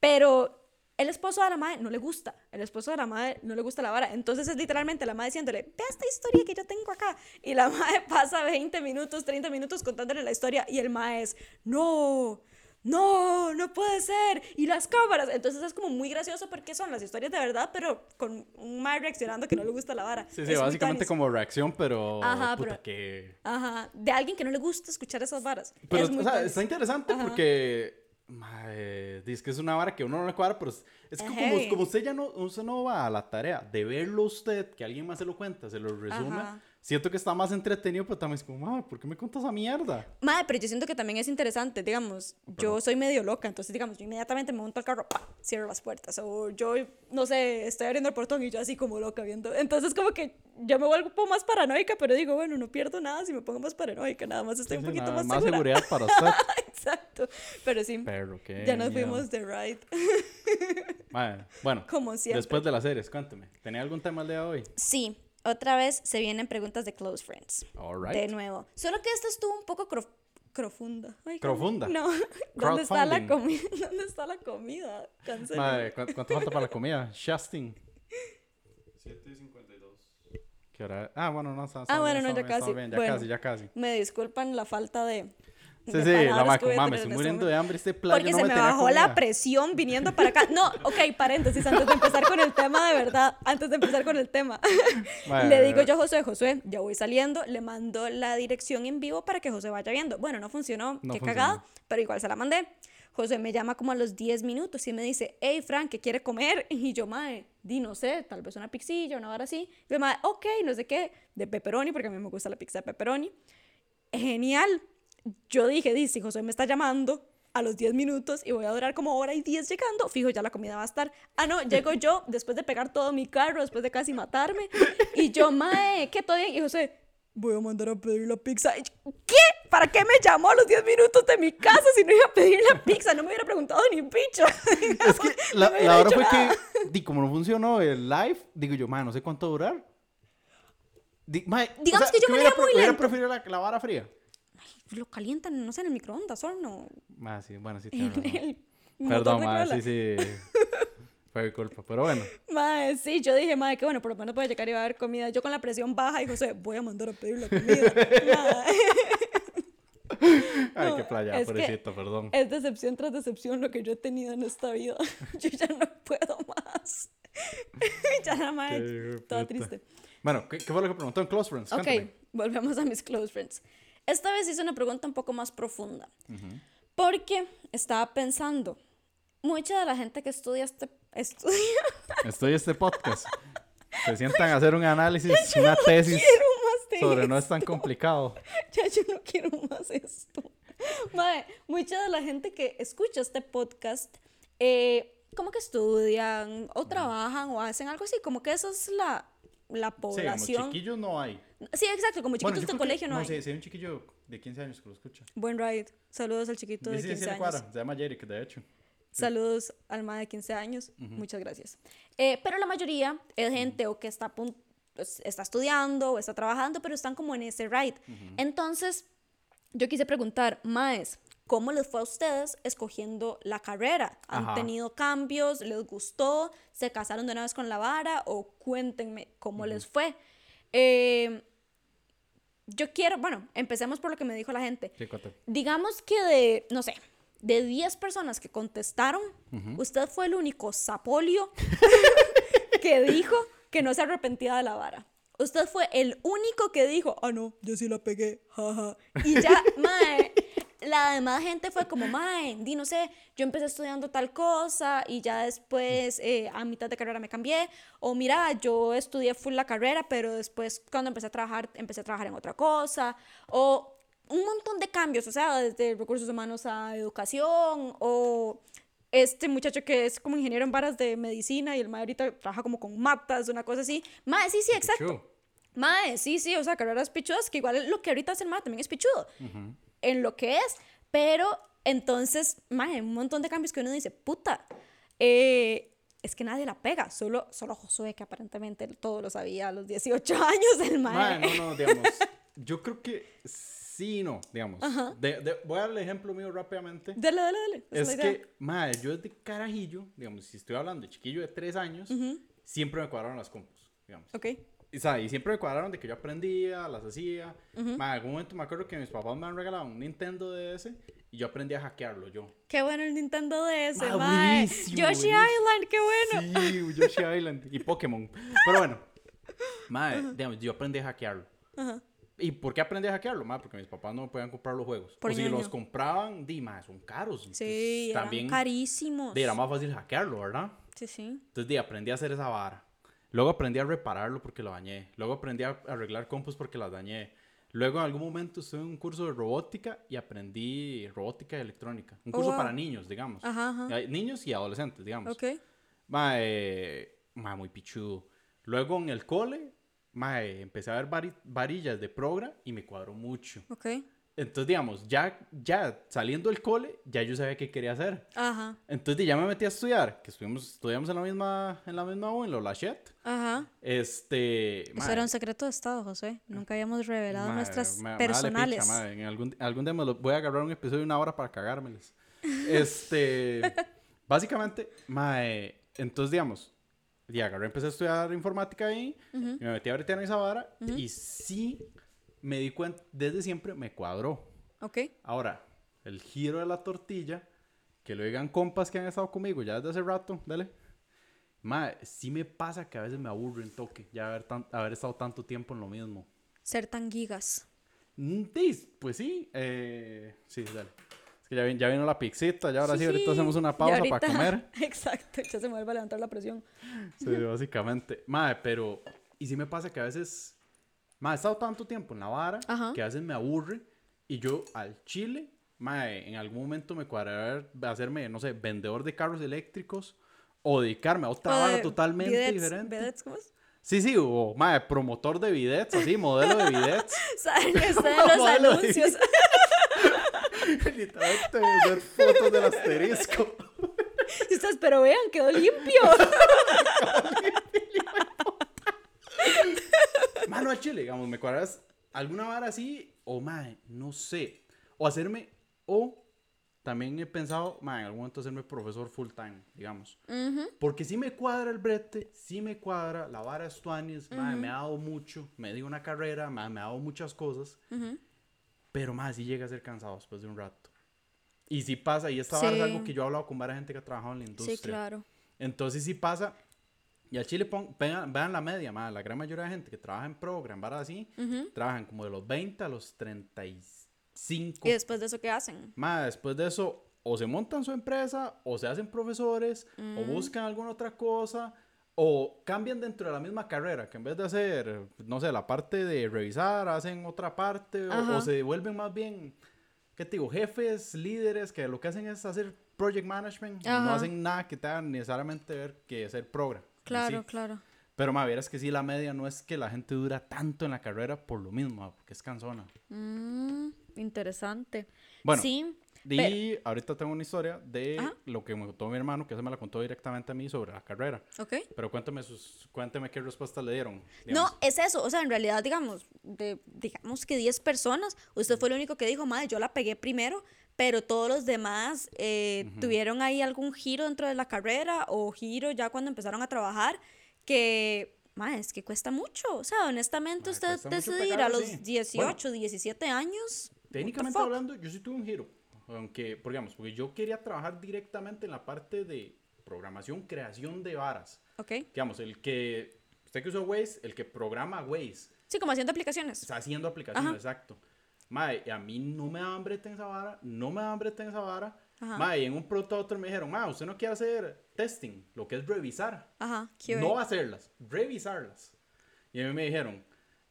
[SPEAKER 1] pero el esposo de la madre no le gusta. El esposo de la madre no le gusta la vara. Entonces es literalmente la madre diciéndole, ve esta historia que yo tengo acá. Y la madre pasa 20 minutos, 30 minutos contándole la historia y el mae es, no, no, no puede ser, y las cámaras. Entonces es como muy gracioso porque son las historias de verdad, pero con un mal reaccionando que no le gusta la vara.
[SPEAKER 2] Sí, sí,
[SPEAKER 1] Es
[SPEAKER 2] básicamente como reacción, pero.
[SPEAKER 1] Ajá,
[SPEAKER 2] puta,
[SPEAKER 1] pero-
[SPEAKER 2] que.
[SPEAKER 1] Ajá, de alguien que no le gusta escuchar esas varas.
[SPEAKER 2] Pero,
[SPEAKER 1] es
[SPEAKER 2] o sea, está interesante
[SPEAKER 1] Ajá.
[SPEAKER 2] porque. Mae, dice que es una vara que uno no le cuadra, pero es, que
[SPEAKER 1] Es
[SPEAKER 2] como, como usted ya no, usted no va a la tarea de verlo usted, que alguien más se lo cuenta, se lo resume.
[SPEAKER 1] Ajá.
[SPEAKER 2] Siento que está más entretenido, pero también es como, "Mae, ¿por qué me cuentas esa mierda?
[SPEAKER 1] Madre, pero yo siento que también es interesante, digamos, yo soy medio loca, entonces, digamos, yo inmediatamente me monto al carro, cierro las puertas, o yo, no sé, estoy abriendo el portón y yo así como loca viendo, entonces como que yo me vuelvo un poco más paranoica, pero digo, bueno, no pierdo nada si me pongo más paranoica, nada más estoy
[SPEAKER 2] Sí,
[SPEAKER 1] un poquito
[SPEAKER 2] nada,
[SPEAKER 1] más, segura.
[SPEAKER 2] seguridad para usted.
[SPEAKER 1] Exacto, pero sí,
[SPEAKER 2] Pero
[SPEAKER 1] ya nos
[SPEAKER 2] miedo.
[SPEAKER 1] fuimos de ride,
[SPEAKER 2] Mae, bueno,
[SPEAKER 1] como siempre.
[SPEAKER 2] después de las series, cuéntame. ¿Tenía algún tema el día de hoy?
[SPEAKER 1] Sí, otra vez se vienen preguntas de close friends.
[SPEAKER 2] All
[SPEAKER 1] De
[SPEAKER 2] right.
[SPEAKER 1] nuevo. Solo que esta estuvo un poco cro- profunda. Ay,
[SPEAKER 2] ¿Profunda?
[SPEAKER 1] No. ¿Dónde está la? ¿Dónde está la comida? Cancelen.
[SPEAKER 2] Mae, ¿cu- ¿cuánto falta para la comida? Shasting.
[SPEAKER 3] 7.52.
[SPEAKER 2] ¿Qué hora? Ah, bueno, no, está,
[SPEAKER 1] Ah,
[SPEAKER 2] está
[SPEAKER 1] bueno,
[SPEAKER 2] bien,
[SPEAKER 1] no,
[SPEAKER 2] está
[SPEAKER 1] ya
[SPEAKER 2] bien,
[SPEAKER 1] casi.
[SPEAKER 2] bien, ya
[SPEAKER 1] Bueno.
[SPEAKER 2] casi, ya casi.
[SPEAKER 1] Me disculpan la falta de.
[SPEAKER 2] Sí, sí, la
[SPEAKER 1] palabras
[SPEAKER 2] mae,
[SPEAKER 1] que voy a
[SPEAKER 2] como, mame,
[SPEAKER 1] tener
[SPEAKER 2] estoy
[SPEAKER 1] este
[SPEAKER 2] muriendo de hambre, este playo
[SPEAKER 1] Porque
[SPEAKER 2] no
[SPEAKER 1] se
[SPEAKER 2] me
[SPEAKER 1] me bajó la
[SPEAKER 2] comida.
[SPEAKER 1] presión viniendo para acá. No, ok, paréntesis, antes de empezar con el tema de verdad, antes de empezar con el tema.
[SPEAKER 2] Mae,
[SPEAKER 1] le digo yo a Josué, Josué, ya voy saliendo, le mando la dirección en vivo para que José vaya viendo. Bueno, no funcionó,
[SPEAKER 2] No
[SPEAKER 1] qué cagada, pero igual se la mandé. José me llama como a los 10 minutos y me dice, hey Frank, ¿qué quiere comer? Y yo, mae, di, no sé, tal vez una pixilla, una hora así. Y yo, mae, ok, no sé qué, de pepperoni, porque a mí me gusta la pizza de pepperoni. Genial. Yo dije, di, si José me está llamando a los 10 minutos y voy a durar como hora y 10 llegando, fijo, ya la comida va a estar. Ah, no, llego yo después de pegar todo mi carro, después de casi matarme. Y yo, mae, ¿qué todo bien? Y José, voy a mandar a pedir la pizza. Y yo, ¿Qué? ¿Para qué me llamó a los 10 minutos de mi casa si no iba a pedir la pizza? No me hubiera preguntado ni un picho.
[SPEAKER 2] Es que la,
[SPEAKER 1] No me
[SPEAKER 2] la hora fue
[SPEAKER 1] nada.
[SPEAKER 2] que, di, como no funcionó el live, digo yo, mae, no sé cuánto durar. Di, mae, o
[SPEAKER 1] Digamos
[SPEAKER 2] sea,
[SPEAKER 1] que yo
[SPEAKER 2] ¿qué
[SPEAKER 1] manejé muy
[SPEAKER 2] pre- hubiera
[SPEAKER 1] lento.
[SPEAKER 2] preferido la, la vara fría?
[SPEAKER 1] Lo calientan, no sé, en el microondas, horno.
[SPEAKER 2] Mae, sí, bueno, sí.
[SPEAKER 1] El motor
[SPEAKER 2] Perdón,
[SPEAKER 1] cola.
[SPEAKER 2] sí, sí. Fue mi culpa, pero bueno.
[SPEAKER 1] Mae, sí, yo dije, mae, que bueno, por lo menos a llegar y va a haber comida. Yo con la presión baja y José, voy a mandar a pedir la comida.
[SPEAKER 2] Ay,
[SPEAKER 1] No,
[SPEAKER 2] qué playa, pobrecito, perdón.
[SPEAKER 1] es decepción tras decepción lo que yo he tenido en esta vida. Yo ya no puedo más. ya mae,
[SPEAKER 2] Qué
[SPEAKER 1] toda triste.
[SPEAKER 2] Bueno, ¿qué, qué fue lo que preguntó en Close Friends?
[SPEAKER 1] Ok,
[SPEAKER 2] Cuéntame.
[SPEAKER 1] volvemos a mis close friends. Esta vez hice una pregunta un poco más profunda. Porque estaba pensando, mucha de la gente que estudia este... Estudia,
[SPEAKER 2] en este podcast. Se sientan a hacer un análisis, una tesis
[SPEAKER 1] quiero más de
[SPEAKER 2] sobre no es tan complicado.
[SPEAKER 1] ya yo no quiero más esto. Mae, mucha de la gente que escucha este podcast, eh, como que estudian o trabajan o hacen algo así, como que esa es la, la
[SPEAKER 2] Sí, como
[SPEAKER 1] población.
[SPEAKER 2] chiquillos no hay.
[SPEAKER 1] Sí, exacto, como chiquitos
[SPEAKER 2] yo
[SPEAKER 1] de
[SPEAKER 2] creo que-
[SPEAKER 1] colegio no, hay.
[SPEAKER 2] sé, si hay un chiquillo de 15 años que lo escucha.
[SPEAKER 1] Buen ride. Saludos al chiquito de
[SPEAKER 2] Sí, sí,
[SPEAKER 1] 15
[SPEAKER 2] sí, le
[SPEAKER 1] años.
[SPEAKER 2] cuadra. Se llama Jerick, de hecho.
[SPEAKER 1] Saludos al ma de 15 años. Muchas gracias. Eh, pero la mayoría es gente o que está, pues, está estudiando o está trabajando, pero están como en ese ride. Entonces, yo quise preguntar, Maes, ¿cómo les fue a ustedes escogiendo la carrera? ¿Han
[SPEAKER 2] Ajá.
[SPEAKER 1] tenido cambios? ¿Les gustó? ¿Se casaron de una vez con la vara? O cuéntenme cómo les fue. Eh, yo quiero, bueno, empecemos por lo que me dijo la gente.
[SPEAKER 2] Sí.
[SPEAKER 1] Digamos que de, no sé, de 10 personas que contestaron, usted fue el único sapolio que dijo que no se arrepentía de la vara. Usted fue el único que dijo, ah, no, yo sí la pegué, jaja. Y ya, mae, la demás gente fue como, mae, di, no sé, yo empecé estudiando tal cosa y ya después eh, a mitad de carrera me cambié. O mira, yo estudié full la carrera, pero después cuando empecé a trabajar, empecé a trabajar en otra cosa. O un montón de cambios, o sea, desde recursos humanos a educación o este muchacho que es como ingeniero en varas de medicina y el mae ahorita trabaja como con matas, una cosa así. Mae, sí, sí, exacto.
[SPEAKER 2] Pichu.
[SPEAKER 1] Mae, sí, sí, o sea, carreras pichudas, que igual lo que ahorita hace el mae también es pichudo. En lo que es, pero entonces, mae, un montón de cambios que uno dice, puta, eh, es que nadie la pega, solo, solo Josué, que aparentemente todo lo sabía a los 18 años, el mae.
[SPEAKER 2] Mae, no, no, digamos. Yo creo que sí, no, digamos. De- de- voy a dar el ejemplo mío rápidamente.
[SPEAKER 1] Dale, dale, dale.
[SPEAKER 2] Es que, madre, yo desde carajillo, digamos, si estoy hablando de chiquillo de tres años, siempre me cuadraron las compus, digamos.
[SPEAKER 1] Ok.
[SPEAKER 2] Y, ¿sabe? y siempre me cuadraron de que yo aprendía, las hacía. Ma, en algún momento me acuerdo que mis papás me han regalado un Nintendo DS y yo aprendí a hackearlo yo.
[SPEAKER 1] Qué bueno el Nintendo DS,
[SPEAKER 2] Ma, buenísimo,
[SPEAKER 1] Yoshi
[SPEAKER 2] buenísimo.
[SPEAKER 1] Island, qué bueno.
[SPEAKER 2] Sí, Yoshi Island y Pokémon. Pero bueno, ma, digamos, yo aprendí a hackearlo.
[SPEAKER 1] Ajá.
[SPEAKER 2] ¿Y por qué aprendí a hackearlo? Ma, porque mis papás no me podían comprar los juegos.
[SPEAKER 1] Por
[SPEAKER 2] o si los compraban, di, ma, son caros.
[SPEAKER 1] Sí, eran
[SPEAKER 2] también
[SPEAKER 1] carísimos.
[SPEAKER 2] di, era más fácil hackearlo, ¿verdad?
[SPEAKER 1] Sí, sí.
[SPEAKER 2] Entonces, di, aprendí a hacer esa vara. Luego aprendí a repararlo porque lo dañé. Luego aprendí a arreglar compus porque las dañé. Luego en algún momento estuve en un curso de robótica y aprendí robótica y electrónica. Un
[SPEAKER 1] Oh,
[SPEAKER 2] curso
[SPEAKER 1] wow.
[SPEAKER 2] para niños, digamos.
[SPEAKER 1] Ajá, ajá.
[SPEAKER 2] Niños y adolescentes, digamos.
[SPEAKER 1] Ok.
[SPEAKER 2] Ma, eh, ma, muy pichudo. Luego en el cole, ma, eh, empecé a ver vari- varillas de progra y me cuadró mucho.
[SPEAKER 1] Ok.
[SPEAKER 2] Entonces, digamos, ya, ya saliendo del cole, ya yo sabía qué quería hacer.
[SPEAKER 1] Ajá.
[SPEAKER 2] Entonces ya me metí a estudiar, que estuvimos, estudiamos en la misma, en la misma U, en la Lachette.
[SPEAKER 1] Ajá.
[SPEAKER 2] Este.
[SPEAKER 1] Eso
[SPEAKER 2] mae,
[SPEAKER 1] era un secreto de Estado, José. Nunca habíamos revelado
[SPEAKER 2] mae,
[SPEAKER 1] nuestras
[SPEAKER 2] vale
[SPEAKER 1] personales.
[SPEAKER 2] picha, mae. En algún, algún día me lo- voy a agarrar un episodio de una hora para cagármeles. Este. básicamente, mae, entonces, digamos, y agarré, empecé a estudiar informática ahí, y me metí a bretear en esa vara, y sí me di cuenta, desde siempre me cuadró.
[SPEAKER 1] ok.
[SPEAKER 2] Ahora, el giro de la tortilla, que lo digan compas que han estado conmigo ya desde hace rato, dale. Mae, sí me pasa que a veces me aburro en toque, ya haber, tan- haber estado tanto tiempo en lo mismo.
[SPEAKER 1] Ser tan gigas.
[SPEAKER 2] Mm, sí, pues sí, eh, sí, dale. Es que ya, vin- ya vino la pixita, ya ahora sí, ahorita hacemos una pausa
[SPEAKER 1] ahorita-
[SPEAKER 2] para comer.
[SPEAKER 1] Exacto, ya se me vuelve a levantar la presión.
[SPEAKER 2] Sí, básicamente. Mae, pero, y sí me pasa que a veces, mae, he estado tanto tiempo en la vara
[SPEAKER 1] Ajá.
[SPEAKER 2] que a veces me aburre y yo al chile, mae, en algún momento me cuadrará hacerme, no sé, vendedor de carros eléctricos o dedicarme a otra
[SPEAKER 1] O
[SPEAKER 2] vara totalmente diferente.
[SPEAKER 1] bidets, ¿cómo es?
[SPEAKER 2] Sí, sí, o, mae, promotor de bidets, así, modelo de bidets.
[SPEAKER 1] Salen los anuncios.
[SPEAKER 2] Literalmente, ver fotos del asterisco.
[SPEAKER 1] Ustedes, pero vean, quedó limpio.
[SPEAKER 2] Mano a chile, digamos, me cuadras alguna vara así, o mae, no sé. O hacerme, o también he pensado, mae, en algún momento hacerme profesor full time, digamos. Porque si me cuadra el brete, si me cuadra, la vara es tuanis, mae, me ha dado mucho, me dio una carrera, mae, me ha dado muchas cosas. Pero mae, sí llega a ser cansado después de un rato. Y si pasa, y esta vara es
[SPEAKER 1] Sí.
[SPEAKER 2] algo que yo he hablado con varias gente que ha trabajado en la industria.
[SPEAKER 1] Sí, claro.
[SPEAKER 2] Entonces, si pasa, y al Chile pon- vean, vean la media, ma, la gran mayoría de gente que trabaja en program, ¿verdad? Así, trabajan como de los 20 a los 35.
[SPEAKER 1] ¿Y después de eso qué hacen?
[SPEAKER 2] Ma, después de eso, o se montan su empresa, o se hacen profesores,
[SPEAKER 1] Mm.
[SPEAKER 2] o buscan alguna otra cosa, o cambian dentro de la misma carrera, que en vez de hacer, no sé, la parte de revisar, hacen otra parte, o, se vuelven más bien, ¿qué te digo? Jefes, líderes, que lo que hacen es hacer project management, no hacen nada que tenga necesariamente ver que hacer program.
[SPEAKER 1] Claro,
[SPEAKER 2] sí.
[SPEAKER 1] claro.
[SPEAKER 2] Pero, ma, vieras que sí, la media no es que la gente dura tanto en la carrera por lo mismo, ma, porque es cansona.
[SPEAKER 1] Mm, interesante.
[SPEAKER 2] Bueno,
[SPEAKER 1] Sí,
[SPEAKER 2] Y ahorita tengo una historia de lo que me contó mi hermano, que se me la contó directamente a mí sobre la carrera.
[SPEAKER 1] ok.
[SPEAKER 2] Pero cuéntame, sus, cuénteme qué respuesta le dieron.
[SPEAKER 1] No,
[SPEAKER 2] digamos.
[SPEAKER 1] es eso. O sea, en realidad, digamos, de, digamos que 10 personas, usted fue el único que dijo, madre, yo la pegué primero, pero todos los demás eh, tuvieron ahí algún giro dentro de la carrera o giro ya cuando empezaron a trabajar que, madre, es que cuesta mucho. O sea, honestamente,
[SPEAKER 2] Mae,
[SPEAKER 1] usted decidir a
[SPEAKER 2] pegarle,
[SPEAKER 1] los
[SPEAKER 2] sí.
[SPEAKER 1] 18, 17 años.
[SPEAKER 2] Técnicamente hablando, yo sí tuve un giro. Aunque, por digamos, porque yo quería trabajar directamente en la parte de programación, creación de varas.
[SPEAKER 1] Ok.
[SPEAKER 2] Digamos, el que, usted que usa Waze, el que programa Waze,
[SPEAKER 1] Sí, como haciendo aplicaciones.
[SPEAKER 2] está haciendo aplicaciones,
[SPEAKER 1] Ajá.
[SPEAKER 2] exacto. Y a mí no me daban brete en esa vara, no me daban brete en esa vara.
[SPEAKER 1] Ajá.
[SPEAKER 2] Mae, y en un pronto a otro me dijeron, mae, usted no quiere hacer testing, lo que es revisar.
[SPEAKER 1] Ajá, QA.
[SPEAKER 2] No hacerlas, revisarlas. Y a mí me dijeron,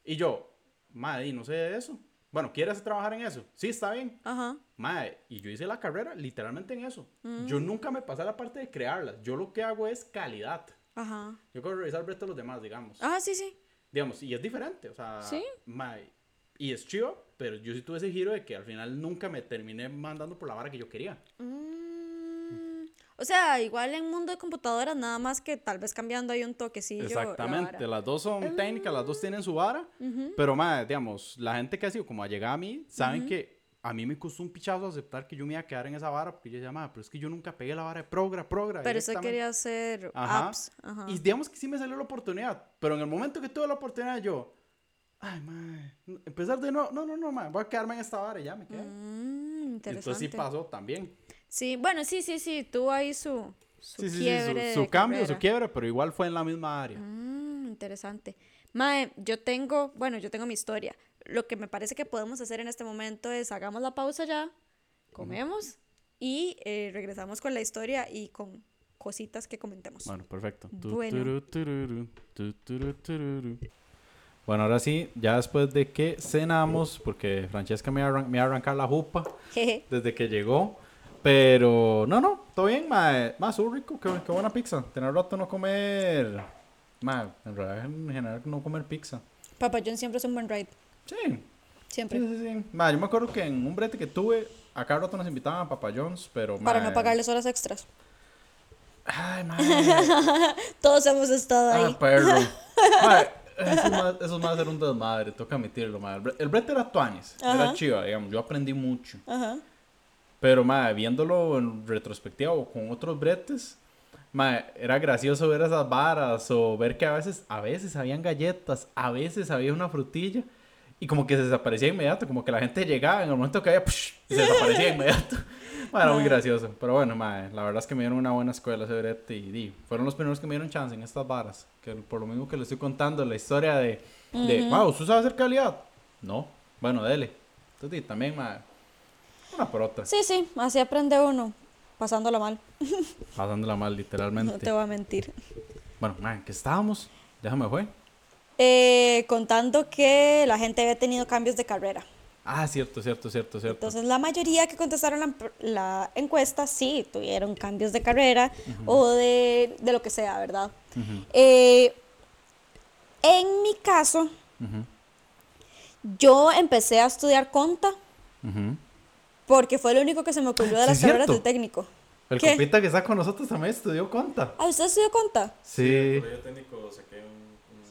[SPEAKER 2] y yo, y no sé de eso. Bueno, ¿quieres trabajar en eso? Sí, está bien.
[SPEAKER 1] Ajá.
[SPEAKER 2] Mae, y yo hice la carrera literalmente en eso.
[SPEAKER 1] Mm.
[SPEAKER 2] Yo nunca me pasé a la parte de crearlas. Yo lo que hago es calidad.
[SPEAKER 1] Ajá.
[SPEAKER 2] Yo quiero revisar el resto de los demás, digamos.
[SPEAKER 1] Ah, sí, sí.
[SPEAKER 2] Digamos, y es diferente, o sea,
[SPEAKER 1] Sí.
[SPEAKER 2] mae, y es chido, pero yo sí tuve ese giro de que al final nunca me terminé mandando por la vara que yo quería.
[SPEAKER 1] Mm, o sea, igual en mundo de computadoras, nada más que tal vez cambiando ahí un toquecillo. la
[SPEAKER 2] Exactamente,
[SPEAKER 1] vara.
[SPEAKER 2] las dos son técnicas, las dos tienen su vara, pero mae, digamos, la gente que ha sido como allegada a mí, saben que a mí me costó un pichazo aceptar que yo me iba a quedar en esa vara, porque yo decía, "Ma, pero es que yo nunca pegué la vara de progra, progra.
[SPEAKER 1] Pero usted
[SPEAKER 2] directamente".
[SPEAKER 1] quería hacer
[SPEAKER 2] Ajá.
[SPEAKER 1] apps. Ajá.
[SPEAKER 2] Y digamos que sí me salió la oportunidad, pero en el momento que tuve la oportunidad yo, ay, mae, empezar de nuevo, no, no, no, mae, voy a quedarme en esta vara y ya me quedé.
[SPEAKER 1] Mm, interesante.
[SPEAKER 2] Entonces sí pasó también.
[SPEAKER 1] Sí, bueno, sí, sí, sí, tuvo ahí su, su
[SPEAKER 2] Sí, sí, sí,
[SPEAKER 1] quiebre.
[SPEAKER 2] su, su cambio, su
[SPEAKER 1] carrera.
[SPEAKER 2] quiebre, pero igual fue en la misma área.
[SPEAKER 1] Mm, interesante. Mae, yo tengo, bueno, yo tengo mi historia. Lo que me parece que podemos hacer en este momento es hagamos la pausa ya, comemos y eh, regresamos con la historia y con cositas que comentemos.
[SPEAKER 2] Bueno, perfecto.
[SPEAKER 1] Bueno.
[SPEAKER 2] Bueno, ahora sí, ya después de que cenamos, porque Francesca me iba a, arran- me iba a arrancar la jupa desde que llegó. Pero no, no, todo bien, mae. Más rico, qué, qué buena pizza. Tener rato no comer. Mae, en realidad, en general, no comer pizza.
[SPEAKER 1] Papa John siempre es un buen ride.
[SPEAKER 2] Sí,
[SPEAKER 1] Siempre.
[SPEAKER 2] sí, sí. sí. Yo me acuerdo que en un brete que tuve, a cada rato nos invitaban a Papa John's, pero.
[SPEAKER 1] Para no pagarles horas extras.
[SPEAKER 2] Ay, mae.
[SPEAKER 1] Todos hemos estado
[SPEAKER 2] Ah,
[SPEAKER 1] ahí.
[SPEAKER 2] perro. Eso, es más, ser un desmadre, toca admitirlo, mae. El bre- El brete era tuanis, era chiva, digamos, yo aprendí mucho.
[SPEAKER 1] Ajá.
[SPEAKER 2] Pero, mae, viéndolo en retrospectiva o con otros bretes, mae, era gracioso ver esas varas o ver que a veces, a veces habían galletas, a veces había una frutilla y como que se desaparecía inmediato, como que la gente llegaba en el momento que había, ¡push! y se desaparecía inmediato. Era muy gracioso. Pero bueno, mae, la verdad es que me dieron una buena escuela ese brete y, di, fueron los primeros que me dieron chance en estas varas. Que por lo mismo que le estoy contando, la historia de, de wow, ¿tú sabes hacer calidad? No. Bueno, dele. Entonces, di, también, mae, una por otra.
[SPEAKER 1] Sí, sí, así aprende uno, pasándola mal.
[SPEAKER 2] Pasándola mal, literalmente.
[SPEAKER 1] No te voy a mentir.
[SPEAKER 2] Bueno, man, ¿qué estábamos? Déjame fue.
[SPEAKER 1] Eh, contando que la gente había tenido cambios de carrera.
[SPEAKER 2] Ah, cierto, cierto, cierto, cierto.
[SPEAKER 1] Entonces, la mayoría que contestaron la, la encuesta sí tuvieron cambios de carrera o de, de lo que sea, ¿verdad? Eh, en mi caso, yo empecé a estudiar conta. Porque fue lo único que se me ocurrió de
[SPEAKER 2] Sí,
[SPEAKER 1] las carreras
[SPEAKER 2] cierto.
[SPEAKER 1] del técnico.
[SPEAKER 2] El
[SPEAKER 1] ¿Qué?
[SPEAKER 2] compita que está con nosotros también estudió conta.
[SPEAKER 1] Ah, ¿usted estudió conta?
[SPEAKER 2] Sí.
[SPEAKER 3] Colegio técnico saqué un.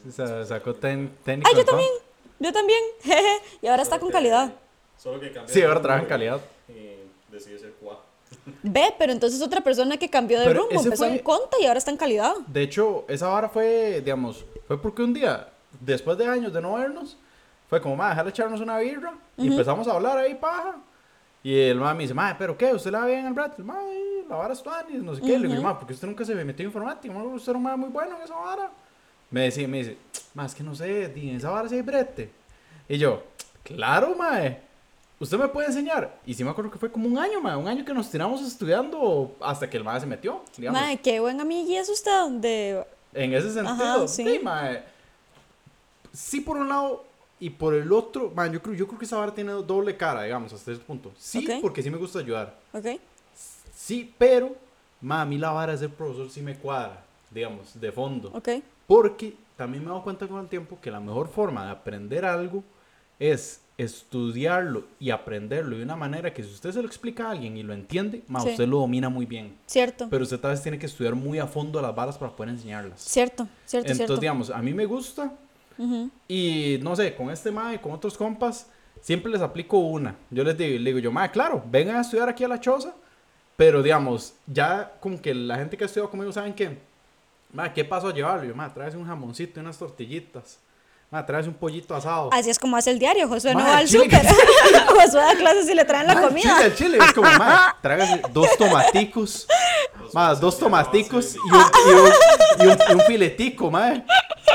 [SPEAKER 3] un-
[SPEAKER 2] Sí, sa- sacó ten- técnico.
[SPEAKER 1] Ah, yo también. Yo también. jeje, y ahora está
[SPEAKER 3] Solo
[SPEAKER 1] con
[SPEAKER 3] que-
[SPEAKER 1] calidad.
[SPEAKER 3] Solo que cambié.
[SPEAKER 2] Sí,
[SPEAKER 3] de
[SPEAKER 2] ahora trabaja en calidad.
[SPEAKER 3] Y decidí ser QA.
[SPEAKER 1] Ve, pero entonces otra persona que cambió de
[SPEAKER 2] Pero
[SPEAKER 1] rumbo, empezó
[SPEAKER 2] fue-
[SPEAKER 1] en conta y ahora está en calidad.
[SPEAKER 2] De hecho, esa vara fue, digamos, fue porque un día, después de años de no vernos, fue como, ma, dejar echarnos una birra. Y empezamos a hablar ahí, paja. Y el ma me dice, ma, ¿pero qué? ¿Usted la ve en el rato? Ma, "Ay, la vara es tuanis, no sé qué. Le digo, ma, porque usted nunca se metió en informática. Usted era un ma muy bueno en esa vara. Me decía, me dice, ma, es que no sé, en esa vara sí hay brete. Y yo, claro, ma, ¿usted me puede enseñar? Y sí me acuerdo que fue como un año, ma, un año que nos tiramos estudiando hasta que el ma se metió, digamos.
[SPEAKER 1] Mae, qué buen amigo es usted de...
[SPEAKER 2] En ese sentido,
[SPEAKER 1] Ajá,
[SPEAKER 2] sí.
[SPEAKER 1] sí.
[SPEAKER 2] mae. Sí, por un lado y por el otro, mae, yo creo, yo creo que esa vara tiene doble cara, digamos, hasta ese punto. Sí,
[SPEAKER 1] Ok.
[SPEAKER 2] porque sí me gusta ayudar.
[SPEAKER 1] ¿Ok?
[SPEAKER 2] Sí, pero, ma, a mí la vara de ser profesor sí me cuadra, digamos, de fondo.
[SPEAKER 1] ¿Ok?
[SPEAKER 2] Porque también me he dado cuenta con el tiempo que la mejor forma de aprender algo es estudiarlo y aprenderlo de una manera que si usted se lo explica a alguien y lo entiende, ma,
[SPEAKER 1] Sí.
[SPEAKER 2] usted lo domina muy bien.
[SPEAKER 1] Cierto.
[SPEAKER 2] Pero usted tal vez tiene que estudiar muy a fondo las varas para poder enseñarlas.
[SPEAKER 1] Cierto, cierto,
[SPEAKER 2] Entonces,
[SPEAKER 1] cierto.
[SPEAKER 2] digamos, a mí me gusta
[SPEAKER 1] Ujú.
[SPEAKER 2] y no sé, con este mae, con otros compas, siempre les aplico una. Yo les digo, le digo yo, mae, claro, vengan a estudiar aquí a la choza, pero digamos, ya como que la gente que ha estudiado conmigo saben que, mae, ¿qué paso a llevarlo? Yo, mae, traes un jamoncito y unas tortillitas, mae, traes un pollito asado.
[SPEAKER 1] Así es como hace el diario. Josué no va al súper. Josué da clases y le traen la comida.
[SPEAKER 2] Chile, el chile, es como, mae, tráigase dos tomaticos, mae, dos tomaticos y un, y un, y un, y un filetico, mae.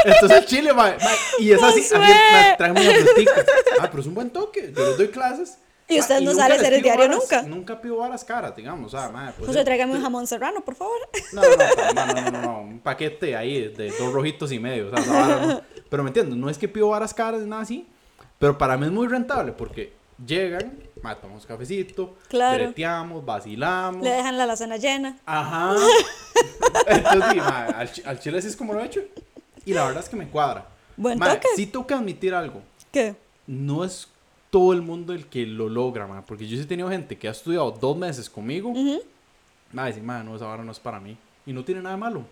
[SPEAKER 2] Entonces chile, mae, y es así, así mae, tráeme frutica. Ah, pero es un buen toque, yo les doy clases.
[SPEAKER 1] Y
[SPEAKER 2] Ah,
[SPEAKER 1] usted no
[SPEAKER 2] nunca
[SPEAKER 1] sale a hacer el diario
[SPEAKER 2] varas-
[SPEAKER 1] nunca.
[SPEAKER 2] Nunca pido varas caras, digamos, o sea, mae, pues,
[SPEAKER 1] Josué,
[SPEAKER 2] eh,
[SPEAKER 1] tráigame un jamón serrano, por favor.
[SPEAKER 2] no, no, no, no, no, no, no, un paquete ahí de dos rojitos y medio, o sea, vara no. Pero me entiendes, no es que pido varas caras nada así, pero para mí es muy rentable porque llegan, ma, tomamos cafecito,
[SPEAKER 1] Claro.
[SPEAKER 2] vacilamos.
[SPEAKER 1] Le dejan la alacena llena.
[SPEAKER 2] Ajá. Entonces, sí, al, chi- al chile así es como lo he hecho. Y la verdad es que me cuadra.
[SPEAKER 1] Buen
[SPEAKER 2] Ma,
[SPEAKER 1] toque.
[SPEAKER 2] sí tengo que admitir algo.
[SPEAKER 1] ¿Qué?
[SPEAKER 2] No es todo el mundo el que lo logra, ma, porque yo sí he tenido gente que ha estudiado dos meses conmigo. Ma, dice, ma, no, esa vara no es para mí. Y no tiene nada de malo.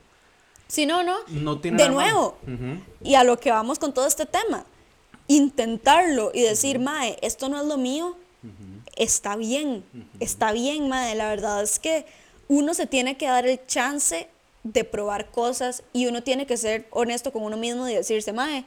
[SPEAKER 1] Si no, no.
[SPEAKER 2] No tiene
[SPEAKER 1] De
[SPEAKER 2] nada de malo.
[SPEAKER 1] nuevo.
[SPEAKER 2] Ujú.
[SPEAKER 1] Y a lo que vamos con todo este tema. Intentarlo y decir, Mae, esto no es lo mío. está bien, está bien, madre. La verdad es que uno se tiene que dar el chance de probar cosas y uno tiene que ser honesto con uno mismo y decirse, mae,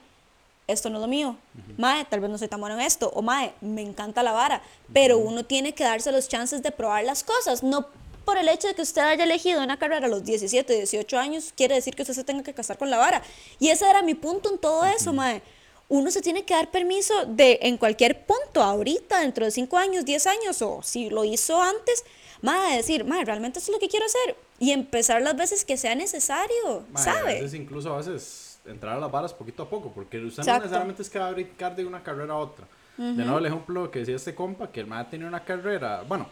[SPEAKER 1] esto no es lo mío. Mae, tal vez no soy tan bueno en esto. O mae, me encanta la vara. Pero uno tiene que darse los chances de probar las cosas. No por el hecho de que usted haya elegido una carrera a los 17, 18 años, quiere decir que usted se tenga que casar con la vara. Y ese era mi punto en todo eso, mae. Uno se tiene que dar permiso de en cualquier punto, ahorita, dentro de 5 años, 10 años, o si lo hizo antes, mae, decir, mae, realmente eso es lo que quiero hacer. Y empezar las veces que sea necesario,
[SPEAKER 2] Mae,
[SPEAKER 1] ¿sabe?
[SPEAKER 2] A veces incluso a veces entrar a las varas poquito a poco, porque usted
[SPEAKER 1] Exacto.
[SPEAKER 2] no necesariamente es que va a brincar de una carrera a otra. De nuevo el ejemplo que decía este compa, que el man tenía una carrera, bueno,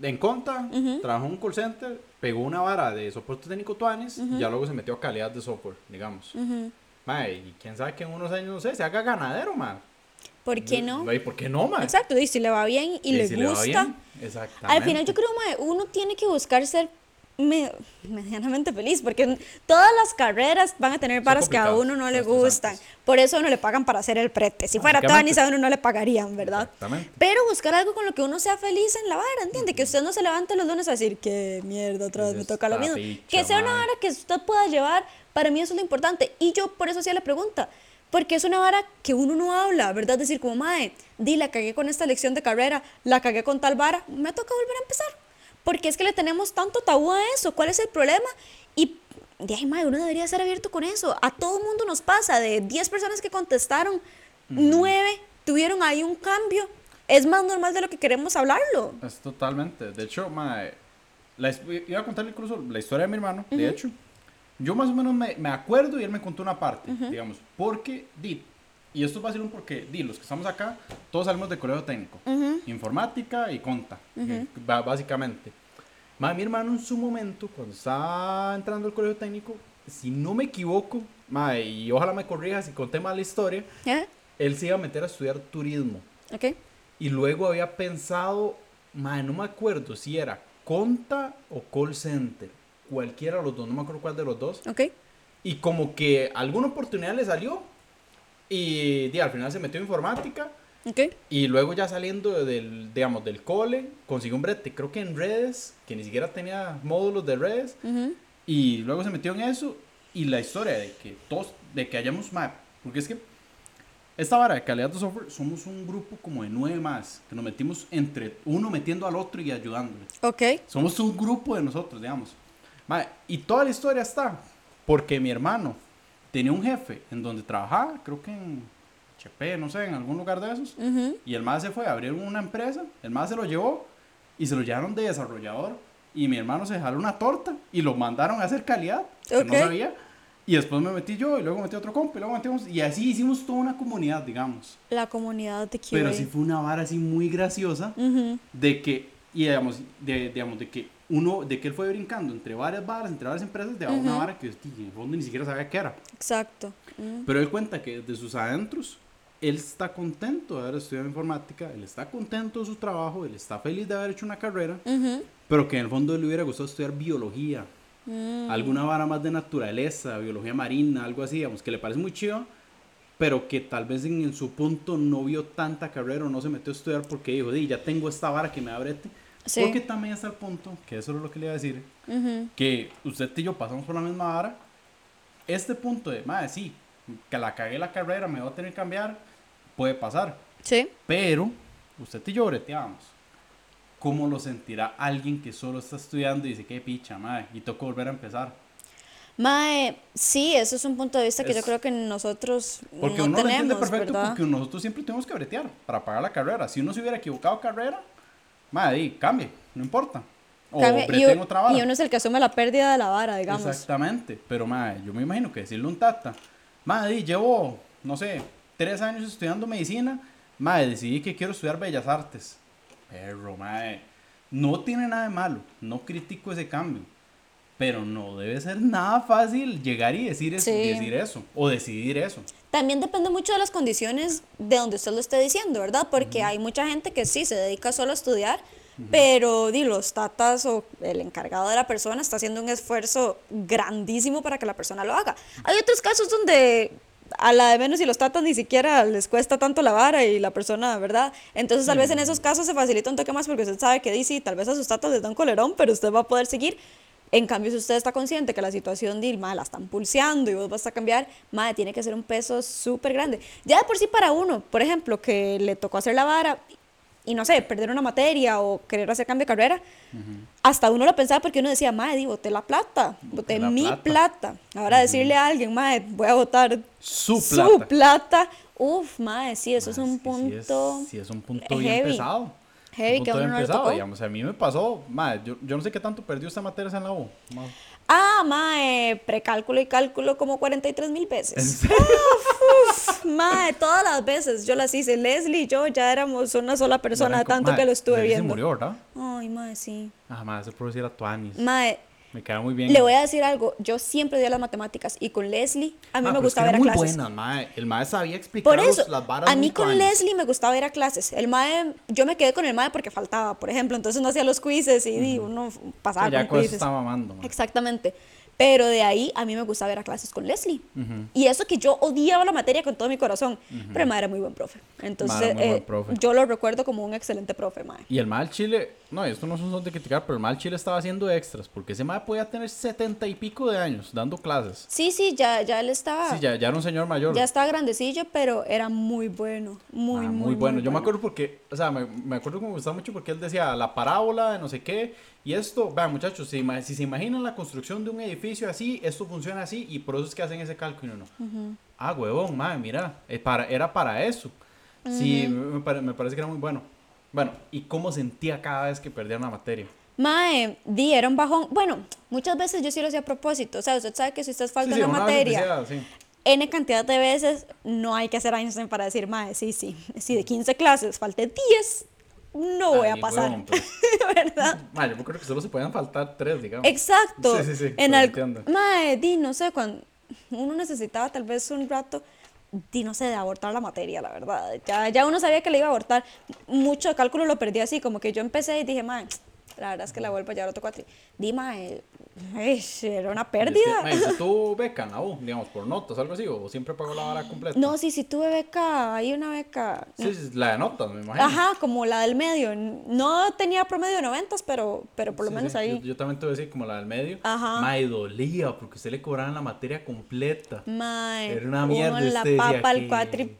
[SPEAKER 2] en conta, trabajó en un call center, pegó una vara de soporte técnico Tuanis, y ya luego se metió a calidad de software, digamos. Mae, y quién sabe que en unos años, no sé, se haga ganadero, man.
[SPEAKER 1] ¿Por qué no?
[SPEAKER 2] ¿Y por qué no, man?
[SPEAKER 1] Exacto, y si le va bien y, le
[SPEAKER 2] si va
[SPEAKER 1] gusta.
[SPEAKER 2] bien, Exactamente.
[SPEAKER 1] Al final yo creo, mae, uno tiene que buscar ser me- medianamente feliz, porque todas las carreras van a tener varas que a uno no le gustan. Por eso a uno le pagan para hacer el prete. Si fuera. Tony, a uno no le pagarían, ¿verdad? Pero buscar algo con lo que uno sea feliz en la vara, ¿entiende? Que usted no se levante los lunes a decir, qué mierda, otra vez me toca lo mismo. que sea una vara que usted pueda llevar, para mí eso es lo importante. Y yo por eso hacía la pregunta. Porque es una vara que uno no habla, ¿verdad? Decir como, mae, di, la cagué con esta lección de carrera, la cagué con tal vara, me toca volver a empezar. Porque es que le tenemos tanto tabú a eso, ¿cuál es el problema? Y, de ahí, mae, uno debería ser abierto con eso. A todo mundo nos pasa, de 10 personas que contestaron, 9 tuvieron ahí un cambio. Es más normal de lo que queremos hablarlo.
[SPEAKER 2] Es totalmente. De hecho, mae, la iba a contarle incluso la historia de mi hermano, de hecho. Yo más o menos me, me acuerdo y él me contó una parte, digamos, porque, di, y esto va a ser un porque, di, los que estamos acá, todos salimos de colegio técnico, informática y conta, eh, ba- básicamente. Mae, mi hermano en su momento, cuando estaba entrando al colegio técnico, si no me equivoco, mae, y ojalá me corrija si conté mal la historia,
[SPEAKER 1] ¿Eh?
[SPEAKER 2] él se iba a meter a estudiar turismo.
[SPEAKER 1] ¿Ok?
[SPEAKER 2] Y luego había pensado, mae, no me acuerdo si era Conta o Call Center. Cualquiera de los dos, no me acuerdo cuál de los dos.
[SPEAKER 1] ¿Ok?
[SPEAKER 2] Y como que alguna oportunidad le salió. Y di, al final se metió en informática.
[SPEAKER 1] ¿Ok?
[SPEAKER 2] Y luego ya saliendo del, digamos, del cole, consiguió un brete, creo que en redes, que ni siquiera tenía módulos de redes.
[SPEAKER 1] Ujú.
[SPEAKER 2] Y luego se metió en eso. Y la historia de que todos, de que hayamos más. Porque es que esta vara de calidad de software somos un grupo como de nueve más. Que nos metimos entre uno metiendo al otro y ayudándole.
[SPEAKER 1] ¿Ok?
[SPEAKER 2] Somos un grupo de nosotros, digamos. Y toda la historia está porque mi hermano tenía un jefe en donde trabajaba, creo que en HP, no sé, en algún lugar de esos. Y el más se fue a abrir una empresa, el más se lo llevó y se lo llevaron de desarrollador. Y mi hermano se jaló una torta y lo mandaron a hacer calidad, que no sabía. Y después me metí yo y luego metí otro compa y luego metimos. Y así hicimos toda una comunidad, digamos.
[SPEAKER 1] La comunidad de QA.
[SPEAKER 2] Pero sí fue una vara así muy graciosa de que, y digamos, de, digamos, de que uno, de que él fue brincando entre varias varas, entre varias empresas, de a una vara que tí, en el fondo ni siquiera sabía qué era.
[SPEAKER 1] Exacto.
[SPEAKER 2] Pero él cuenta que de sus adentros, él está contento de haber estudiado informática, él está contento de su trabajo, él está feliz de haber hecho una carrera,
[SPEAKER 1] Ujú.
[SPEAKER 2] pero que en el fondo le hubiera gustado estudiar biología,
[SPEAKER 1] Mm.
[SPEAKER 2] alguna vara más de naturaleza, biología marina, algo así, digamos, que le parece muy chido, pero que tal vez en, en su punto no vio tanta carrera o no se metió a estudiar porque dijo, di, ya tengo esta vara que me da brete.
[SPEAKER 1] Sí.
[SPEAKER 2] Porque también está el punto, que eso es lo que le iba a decir,
[SPEAKER 1] Ujú.
[SPEAKER 2] que usted y yo pasamos por la misma vara. Este punto de, madre, sí, que la cagué la carrera, me voy a tener que cambiar, puede pasar.
[SPEAKER 1] Sí.
[SPEAKER 2] Pero usted y yo breteamos. ¿Cómo lo sentirá alguien que solo está estudiando y dice, qué picha, madre, y toca volver a empezar?
[SPEAKER 1] Mae, sí, eso es un punto de vista que yo
[SPEAKER 2] Es-
[SPEAKER 1] creo que nosotros
[SPEAKER 2] Porque
[SPEAKER 1] no
[SPEAKER 2] uno lo entiende
[SPEAKER 1] tenemos,
[SPEAKER 2] perfecto
[SPEAKER 1] ¿verdad?
[SPEAKER 2] porque nosotros siempre tenemos que bretear para pagar la carrera. Si uno se hubiera equivocado carrera, madre, cambie, no importa. O
[SPEAKER 1] Cambia- y, u-
[SPEAKER 2] otra vara.
[SPEAKER 1] y uno es el que asume la pérdida de la vara, digamos.
[SPEAKER 2] Exactamente, pero madre, yo me imagino que decirle un tata, madre, llevo, no sé, tres años estudiando medicina, madre, decidí que quiero estudiar bellas artes. Pero, madre, no tiene nada de malo, no critico ese cambio, pero no debe ser nada fácil llegar y decir, eso,
[SPEAKER 1] Sí.
[SPEAKER 2] decir eso, o decidir eso.
[SPEAKER 1] También depende mucho de las condiciones de donde usted lo esté diciendo, ¿verdad? Porque hay mucha gente que sí se dedica solo a estudiar, pero di, los tatas o el encargado de la persona está haciendo un esfuerzo grandísimo para que la persona lo haga. Hay otros casos donde a la de menos y los tatas ni siquiera les cuesta tanto la vara y la persona, ¿verdad? Entonces tal vez en esos casos se facilita un toque más porque usted sabe que dice, tal vez a sus tatas les da un colerón, pero usted va a poder seguir. En cambio, si usted está consciente que la situación de Ilma la están pulseando y vos vas a cambiar, madre, tiene que ser un peso súper grande. Ya de por sí para uno, por ejemplo, que le tocó hacer la vara y no sé, perder una materia o querer hacer cambio de carrera, hasta uno lo pensaba porque uno decía, madre, di, boté la plata, boté
[SPEAKER 2] la
[SPEAKER 1] mi
[SPEAKER 2] plata".
[SPEAKER 1] plata. Ahora decirle a alguien, madre, voy a votar
[SPEAKER 2] Su
[SPEAKER 1] su
[SPEAKER 2] plata.
[SPEAKER 1] plata, uf, madre, sí, eso es un
[SPEAKER 2] sí
[SPEAKER 1] punto.
[SPEAKER 2] Sí es, un punto bien
[SPEAKER 1] heavy.
[SPEAKER 2] pesado.
[SPEAKER 1] Heavy, que uno no le
[SPEAKER 2] pesado,
[SPEAKER 1] tocó.
[SPEAKER 2] digamos. A mí me pasó, madre, yo, yo no sé qué tanto perdió esta materia en la U. ma.
[SPEAKER 1] Ah, mae, precálculo y cálculo como 43 mil veces.
[SPEAKER 2] ¿En
[SPEAKER 1] Uf, mae, todas las veces yo las hice. Leslie y yo ya éramos una sola persona, tanto que lo estuve
[SPEAKER 2] Leslie se
[SPEAKER 1] viendo.
[SPEAKER 2] murió, ¿verdad?
[SPEAKER 1] Ay, mae, sí.
[SPEAKER 2] Ah, madre, ese profesor era Tuanis.
[SPEAKER 1] Mae,
[SPEAKER 2] Me queda muy bien.
[SPEAKER 1] le voy a decir algo. Yo siempre odié las matemáticas y con Leslie a mí
[SPEAKER 2] Ma,
[SPEAKER 1] me gustaba ir a
[SPEAKER 2] muy
[SPEAKER 1] clases.
[SPEAKER 2] buenas, mae. El mae sabía explicar
[SPEAKER 1] Por eso,
[SPEAKER 2] las varas
[SPEAKER 1] a mí con. Leslie me gustaba ir a clases. El mae, yo me quedé con el mae porque faltaba, por ejemplo. Entonces no hacía los quizzes y uno pasaba
[SPEAKER 2] ya
[SPEAKER 1] con
[SPEAKER 2] eso está mamando, mae.
[SPEAKER 1] Exactamente. Pero de ahí a mí me gustaba ir a clases con Leslie. Y eso que yo odiaba la materia con todo mi corazón. Pero el mae era muy buen profe. Entonces,
[SPEAKER 2] muy buen
[SPEAKER 1] eh,
[SPEAKER 2] profe.
[SPEAKER 1] yo lo recuerdo como un excelente profe, mae.
[SPEAKER 2] Y el mal Chile, no, esto no son de criticar, pero el mal Chile estaba haciendo extras, porque ese mae podía tener setenta y pico de años dando clases.
[SPEAKER 1] Sí, sí, ya, ya él estaba.
[SPEAKER 2] Sí, ya, ya era un señor mayor.
[SPEAKER 1] ya estaba grandecillo, pero era muy bueno. Muy,
[SPEAKER 2] Ah,
[SPEAKER 1] muy,
[SPEAKER 2] bueno. Yo me acuerdo porque, o sea, me, me acuerdo que me gustaba mucho porque él decía la parábola de no sé qué. Y esto, vean muchachos, si, si se imaginan la construcción de un edificio así, esto funciona así y por eso es que hacen ese cálculo. ¿no? Ah, huevón, madre, mira, eh, para, era para eso. Sí, me parece que era muy bueno. Bueno, ¿y cómo sentía cada vez que perdía una materia?
[SPEAKER 1] Mae, di, era un bajón. Bueno, muchas veces yo sí lo hacía a propósito. O sea, usted sabe que si usted falta
[SPEAKER 2] Sí, sí,
[SPEAKER 1] una
[SPEAKER 2] una
[SPEAKER 1] materia,
[SPEAKER 2] decía, sí.
[SPEAKER 1] N cantidad de veces, no hay que hacer Einstein para decir, mae, sí, sí. Si de 15 clases falté 10, no voy a pasar.
[SPEAKER 2] huevón, pues.
[SPEAKER 1] ¿Verdad?
[SPEAKER 2] Ma, yo creo que solo se podían faltar tres, digamos.
[SPEAKER 1] Exacto.
[SPEAKER 2] Sí, sí, sí,
[SPEAKER 1] En
[SPEAKER 2] pero
[SPEAKER 1] al-. Mae, di, no sé, cuando uno necesitaba tal vez un rato, no sé, de abortar la materia, la verdad. Ya, ya uno sabía que le iba a abortar. Mucho cálculo lo perdí así, como que yo empecé y dije, mae, la verdad es que la vuelvo a llevar otro cuatri. Di, mae, eish, era una
[SPEAKER 2] Y es que,
[SPEAKER 1] pérdida.
[SPEAKER 2] ma, ¿y usted tuvo beca en la U, digamos, por notas, algo así, o siempre pagó la vara completa?
[SPEAKER 1] No, sí, sí tuve beca, hay una beca.
[SPEAKER 2] Sí, sí, la de notas, me imagino.
[SPEAKER 1] Ajá, como la del medio. No tenía promedio de 90, pero, pero por lo
[SPEAKER 2] Sí,
[SPEAKER 1] menos
[SPEAKER 2] sí,
[SPEAKER 1] ahí.
[SPEAKER 2] Yo, yo también te voy a decir como la del medio.
[SPEAKER 1] Ajá.
[SPEAKER 2] Ma, y dolía porque usted le cobraban la materia completa.
[SPEAKER 1] Mae,
[SPEAKER 2] Era una
[SPEAKER 1] uno
[SPEAKER 2] mierda,
[SPEAKER 1] en la papa al
[SPEAKER 2] que-
[SPEAKER 1] cuatri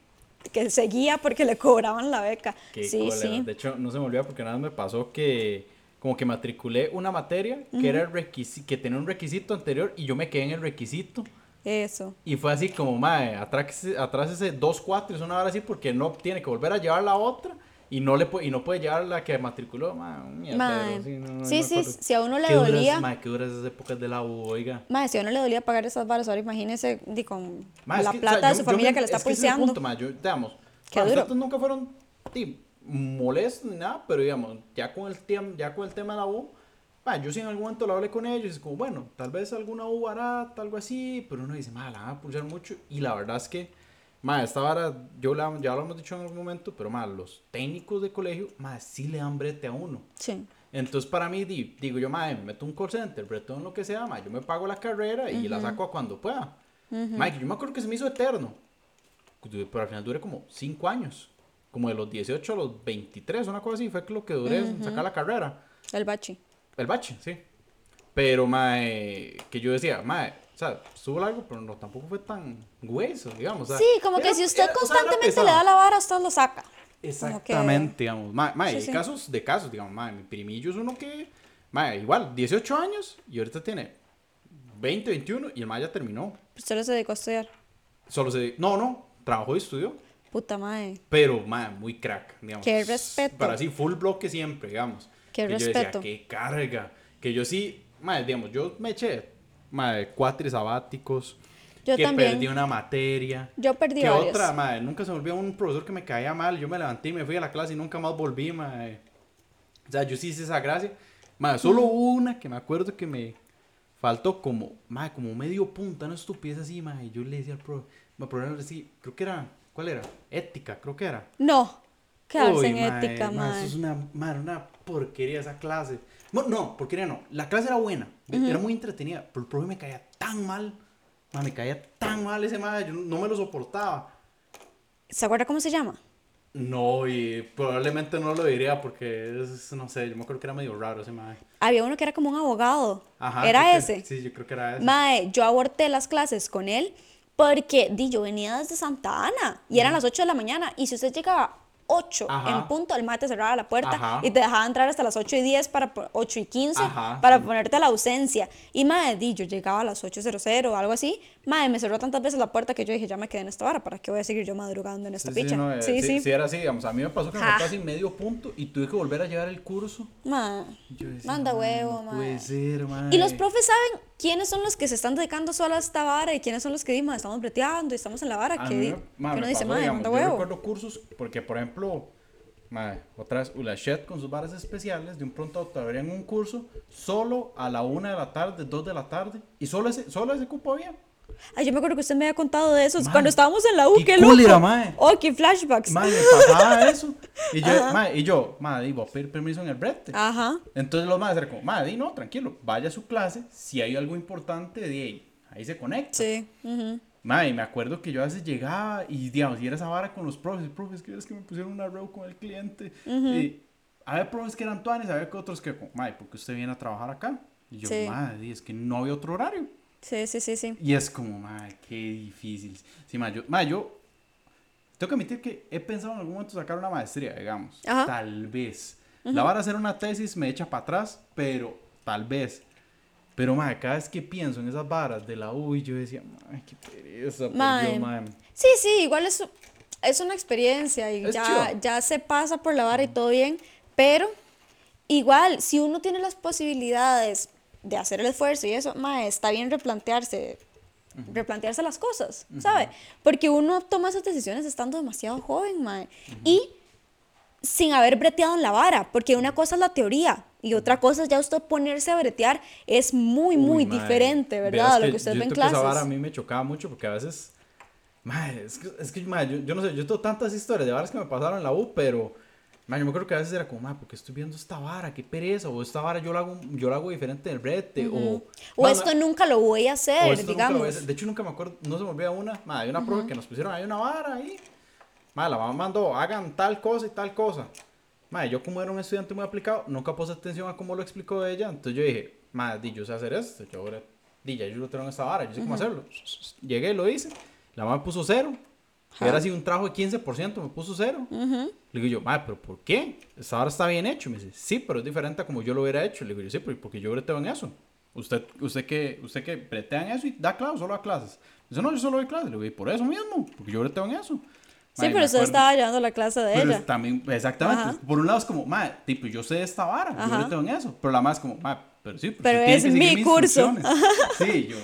[SPEAKER 1] que seguía porque le cobraban la beca.
[SPEAKER 2] Qué
[SPEAKER 1] sí, sí.
[SPEAKER 2] De hecho, no se me olvida porque nada más me pasó que como que matriculé una materia que era el requisi- que tenía un requisito anterior y yo me quedé en el requisito.
[SPEAKER 1] Eso.
[SPEAKER 2] Y fue así como, mae, atrás, atrás ese dos cuatro, es una hora así porque no tiene que volver a llevar la otra y no le puede, y no puede llevar la que matriculó, mierdero,
[SPEAKER 1] Mae.
[SPEAKER 2] sí, no, no,
[SPEAKER 1] Sí,
[SPEAKER 2] me
[SPEAKER 1] sí, si a uno le
[SPEAKER 2] Qué duras,
[SPEAKER 1] dolía-
[SPEAKER 2] mae, qué duras esas épocas de la U, oiga.
[SPEAKER 1] Mae, si a uno le dolía pagar esas varas, ahora imagínese di, con
[SPEAKER 2] Ma, es
[SPEAKER 1] la
[SPEAKER 2] que, o
[SPEAKER 1] plata
[SPEAKER 2] sea,
[SPEAKER 1] de
[SPEAKER 2] yo-
[SPEAKER 1] su
[SPEAKER 2] yo
[SPEAKER 1] familia
[SPEAKER 2] me-
[SPEAKER 1] que le está
[SPEAKER 2] es que ese es el
[SPEAKER 1] pulseando.
[SPEAKER 2] punto, ma, yo, digamos,
[SPEAKER 1] duro.
[SPEAKER 2] nosotros nunca fueron molestos ni nada, pero digamos, ya con el, ya con el tema de la U, yo sí en algún momento lo hablé con ellos, y es como, bueno, tal vez alguna U barata, algo así, pero uno dice, ma, la van a pulsar mucho, y la verdad es que, ma, esta vara, yo la, ya lo hemos dicho en algún momento, pero ma, los técnicos de colegio, ma, sí le dan brete a uno.
[SPEAKER 1] Sí.
[SPEAKER 2] Entonces, para mí, di- digo yo, madre, me meto un call center, bretón, lo que sea, ma, yo me pago la carrera y la saco a cuando pueda. Mike, yo me acuerdo que se me hizo eterno. Pero al final duré como 5 años. Como de los 18 a los 23, una cosa así, fue lo que duré en sacar la carrera.
[SPEAKER 1] El bachi.
[SPEAKER 2] El bache, sí. Pero, mae, que yo decía, mae, o sea, estuvo largo, pero no, tampoco fue tan hueso, digamos. o sea,
[SPEAKER 1] Sí, como que
[SPEAKER 2] era-
[SPEAKER 1] si usted
[SPEAKER 2] era- o sea,
[SPEAKER 1] constantemente le da la vara, usted lo saca. Como que-
[SPEAKER 2] Exactamente, digamos. Ma, ma,
[SPEAKER 1] Sí,
[SPEAKER 2] hay
[SPEAKER 1] sí.
[SPEAKER 2] casos de casos, digamos, ma, mi primillo es uno que, ma, igual, 18 años y ahorita tiene 20, 21 y el ma ya terminó.
[SPEAKER 1] Usted se dedicó a estudiar.
[SPEAKER 2] Solo se, no, no, trabajó y estudió,
[SPEAKER 1] Puta madre.
[SPEAKER 2] pero, ma, muy crack, digamos.
[SPEAKER 1] Qué respeto.
[SPEAKER 2] Para así, full bloque siempre, digamos.
[SPEAKER 1] Qué
[SPEAKER 2] que yo
[SPEAKER 1] respeto.
[SPEAKER 2] decía, qué carga. Que yo sí, ma, digamos, yo me eché, ma, cuatri sabáticos.
[SPEAKER 1] Yo
[SPEAKER 2] que
[SPEAKER 1] también.
[SPEAKER 2] perdí una materia.
[SPEAKER 1] Yo perdí
[SPEAKER 2] que
[SPEAKER 1] varios.
[SPEAKER 2] otra, madre, nunca se me olvidó un profesor que me caía mal, yo me levanté y me fui a la clase y nunca más volví, madre. O sea, yo sí hice esa gracia. Madre, solo una que me acuerdo que me faltó como, madre, como medio punto, una estupidez así, madre. Yo le decía al profe, me creo que era, ¿cuál era? Ética, creo que era.
[SPEAKER 1] No. Quedarse
[SPEAKER 2] Uy,
[SPEAKER 1] en
[SPEAKER 2] mae,
[SPEAKER 1] ética,
[SPEAKER 2] mae,
[SPEAKER 1] madre.
[SPEAKER 2] Eso es una, madre, una porquería esa clase. Bueno, no, porquería no. La clase era buena, era muy entretenida, pero el profe me caía tan mal. Ma, me caía tan mal ese madre, yo no me lo soportaba.
[SPEAKER 1] ¿Se acuerda cómo se llama?
[SPEAKER 2] No, y probablemente no lo diría porque es, no sé, yo me acuerdo que era medio raro ese madre.
[SPEAKER 1] Había uno que era como un abogado.
[SPEAKER 2] Ajá.
[SPEAKER 1] ¿Era
[SPEAKER 2] creo que-
[SPEAKER 1] ese?
[SPEAKER 2] Sí, yo creo que era ese.
[SPEAKER 1] Mae, yo aborté las clases con él porque di, yo venía desde Santa Ana y eran las 8 de la mañana. Y si usted llegaba 8
[SPEAKER 2] Ajá.
[SPEAKER 1] en punto, el mae te cerraba la puerta
[SPEAKER 2] Ajá.
[SPEAKER 1] y te dejaba entrar hasta las 8 y 10 para po- 8 y 15
[SPEAKER 2] Ajá,
[SPEAKER 1] para
[SPEAKER 2] sí.
[SPEAKER 1] ponerte la ausencia. Y mae, di, yo llegaba a las 8.00 o algo así. Mae, me cerró tantas veces la puerta que yo dije, ya me quedé en esta hora, ¿para qué voy a seguir yo madrugando en esta
[SPEAKER 2] Sí, sí,
[SPEAKER 1] picha?
[SPEAKER 2] no, eh,
[SPEAKER 1] sí, sí.
[SPEAKER 2] sí, era así, digamos, a mí me pasó que me faltó así medio punto y tuve que volver a llevar el curso. Decía,
[SPEAKER 1] manda
[SPEAKER 2] "Mae,
[SPEAKER 1] huevo,
[SPEAKER 2] no puede
[SPEAKER 1] mae.
[SPEAKER 2] ser, mae".
[SPEAKER 1] Y los profes saben quiénes son los que se están dedicando solo a esta vara y quiénes son los que dimos, estamos breteando y estamos en la vara.
[SPEAKER 2] A
[SPEAKER 1] Que,
[SPEAKER 2] me- ma,
[SPEAKER 1] que uno dice, madre, manda
[SPEAKER 2] yo
[SPEAKER 1] huevo.
[SPEAKER 2] recuerdo cursos, porque por ejemplo, ma, otra vez, Ulashet con sus bares especiales, de un pronto a otro abrían un curso solo a la una de la tarde, dos de la tarde, y solo ese, solo ese cupo había.
[SPEAKER 1] Ay, yo me acuerdo que usted me había contado de eso
[SPEAKER 2] Mae,
[SPEAKER 1] cuando estábamos en la U,
[SPEAKER 2] qué
[SPEAKER 1] qué loco.
[SPEAKER 2] mae.
[SPEAKER 1] Oh, qué flashbacks.
[SPEAKER 2] Ma, me pasaba eso. Y yo, ma, y yo, ma, di, voy a pedir permiso en el brete.
[SPEAKER 1] Ajá.
[SPEAKER 2] Entonces los madres eran como, ma, di, no, tranquilo, vaya a su clase, si hay algo importante, di, ahí, ahí se conecta.
[SPEAKER 1] Sí. ujú.
[SPEAKER 2] Mae, me acuerdo que yo a veces llegaba y, digamos, y era esa vara con los profes, profes, que es que me pusieron una reu con el cliente. Y había profes que eran tuanes, había que otros que, como, mae, ¿por qué usted viene a trabajar acá? Y yo,
[SPEAKER 1] Sí.
[SPEAKER 2] mae, es que no había otro horario.
[SPEAKER 1] Sí, sí, sí, sí.
[SPEAKER 2] Y es como, mae, qué difícil. Sí, mae, yo, yo tengo que admitir que he pensado en algún momento sacar una maestría, digamos.
[SPEAKER 1] Ajá.
[SPEAKER 2] Tal vez. La vara hacer una tesis me echa para atrás, pero tal vez. Pero, mae, cada vez que pienso en esas varas de la U, yo decía, mae, qué pereza. Dios, mae.
[SPEAKER 1] Sí, sí, igual es, es una experiencia y ya, ya se pasa por la vara y todo bien, pero igual, si uno tiene las posibilidades de hacer el esfuerzo y eso, mae, está bien replantearse, replantearse las cosas, ¿sabe? Porque uno toma esas decisiones estando demasiado joven, mae, y sin haber breteado en la vara, porque una cosa es la teoría y otra cosa es ya usted ponerse a bretear, es muy, muy
[SPEAKER 2] Uy, mae.
[SPEAKER 1] diferente, ¿verdad? A lo que usted
[SPEAKER 2] yo
[SPEAKER 1] ve en
[SPEAKER 2] que
[SPEAKER 1] clases.
[SPEAKER 2] Esa vara a mí me chocaba mucho porque a veces, mae, es que, es que mae, yo, yo no sé, yo tengo tantas historias de varas que me pasaron en la U, pero, mae, yo me acuerdo que a veces era como, mae, ¿por qué estoy viendo esta vara? ¿Qué pereza? O esta vara yo la hago, yo la hago diferente del brete, o...
[SPEAKER 1] O
[SPEAKER 2] mae,
[SPEAKER 1] esto
[SPEAKER 2] mae,
[SPEAKER 1] nunca lo voy a
[SPEAKER 2] o
[SPEAKER 1] hacer,
[SPEAKER 2] voy a
[SPEAKER 1] digamos.
[SPEAKER 2] hacer. De hecho, nunca me acuerdo, no se me olvida una, mae, hay una prueba que nos pusieron ahí una vara ahí, mae, la mamá mandó, hagan tal cosa y tal cosa. Mae, yo como era un estudiante muy aplicado, nunca puse atención a cómo lo explicó ella, entonces yo dije, mae, di, yo sé hacer esto, yo ahora, di, ya yo lo tengo en esta vara, yo sé cómo hacerlo. Llegué lo hice, la mamá puso cero, hubiera sido un trabajo de 15%, me puso cero. Le digo yo, mae, pero ¿por qué? Esta vara está bien hecho. Me dice, sí, pero es diferente a como yo lo hubiera hecho. Le digo yo, sí, pero porque yo breteo en eso. Usted, usted que, usted que bretea en eso y da clases, solo da clases. Dice, no, yo solo doy clases. Le digo, y por eso mismo, porque yo breteo en eso.
[SPEAKER 1] Sí,
[SPEAKER 2] Mae,
[SPEAKER 1] pero usted estaba llevando la clase de
[SPEAKER 2] pero
[SPEAKER 1] ella.
[SPEAKER 2] también, exactamente.
[SPEAKER 1] Ajá.
[SPEAKER 2] Por un lado es como, mae, tipo, yo sé esta vara, yo
[SPEAKER 1] Ajá.
[SPEAKER 2] breteo en eso. Pero la más es como, mae, pero sí, pero,
[SPEAKER 1] Pero
[SPEAKER 2] tiene
[SPEAKER 1] es
[SPEAKER 2] que
[SPEAKER 1] mi curso.
[SPEAKER 2] instrucciones". Sí, yo,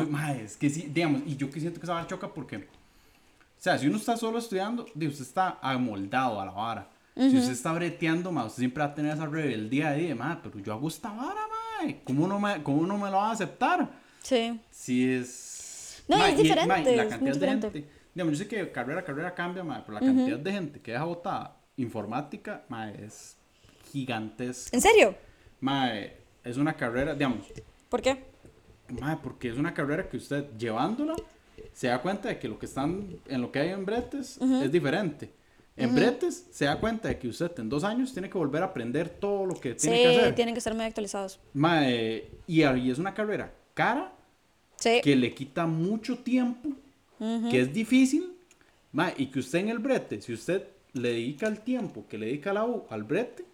[SPEAKER 2] uy, mae, es que sí, digamos, y yo que siento que esa vara choca porque, o sea, si uno está solo estudiando, di, usted está amoldado a la vara. Si usted está breteando, mae, usted siempre va a tener esa rebeldía ahí de, pero yo hago esta vara, mae, ¿cómo uno me, cómo uno me lo va a aceptar?
[SPEAKER 1] Sí.
[SPEAKER 2] Sí es...
[SPEAKER 1] No, es
[SPEAKER 2] y-
[SPEAKER 1] diferente,
[SPEAKER 2] la
[SPEAKER 1] es
[SPEAKER 2] cantidad de
[SPEAKER 1] diferente.
[SPEAKER 2] gente... Digamos, yo sé que carrera carrera cambia, mae, pero la cantidad de gente que deja botada informática, mae, es gigantesca.
[SPEAKER 1] ¿En serio?
[SPEAKER 2] Mae, es una carrera, digamos,
[SPEAKER 1] ¿Por qué?
[SPEAKER 2] mae, porque es una carrera que usted llevándola se da cuenta de que lo que están, en lo que hay en bretes es diferente. En bretes se da cuenta de que usted en dos años tiene que volver a aprender todo lo que tiene que
[SPEAKER 1] sí,
[SPEAKER 2] hacer.
[SPEAKER 1] tienen que estar muy actualizados.
[SPEAKER 2] Mae, y, y es una carrera cara,
[SPEAKER 1] Sí.
[SPEAKER 2] que le quita mucho tiempo, que es difícil, y que usted en el brete, si usted le dedica el tiempo que le dedica la U al brete,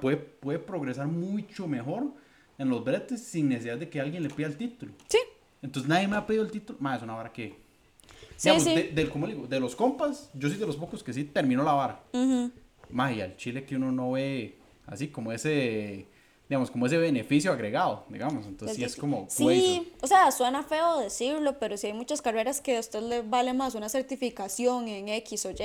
[SPEAKER 2] puede, puede progresar mucho mejor en los bretes sin necesidad de que alguien le pida el título.
[SPEAKER 1] Sí.
[SPEAKER 2] Entonces nadie me ha pedido el título, ma, es una vara que...
[SPEAKER 1] Sí,
[SPEAKER 2] digamos,
[SPEAKER 1] sí.
[SPEAKER 2] De, del- ¿cómo le digo? de los compas, yo soy de los pocos que sí terminó la vara.
[SPEAKER 1] Ujú.
[SPEAKER 2] Ma, y al chile que uno no ve así como ese, digamos, como ese beneficio agregado, digamos. Entonces sí es como...
[SPEAKER 1] Sí, o sea, suena feo decirlo, pero sí hay muchas carreras que a usted le vale más una certificación en X o Y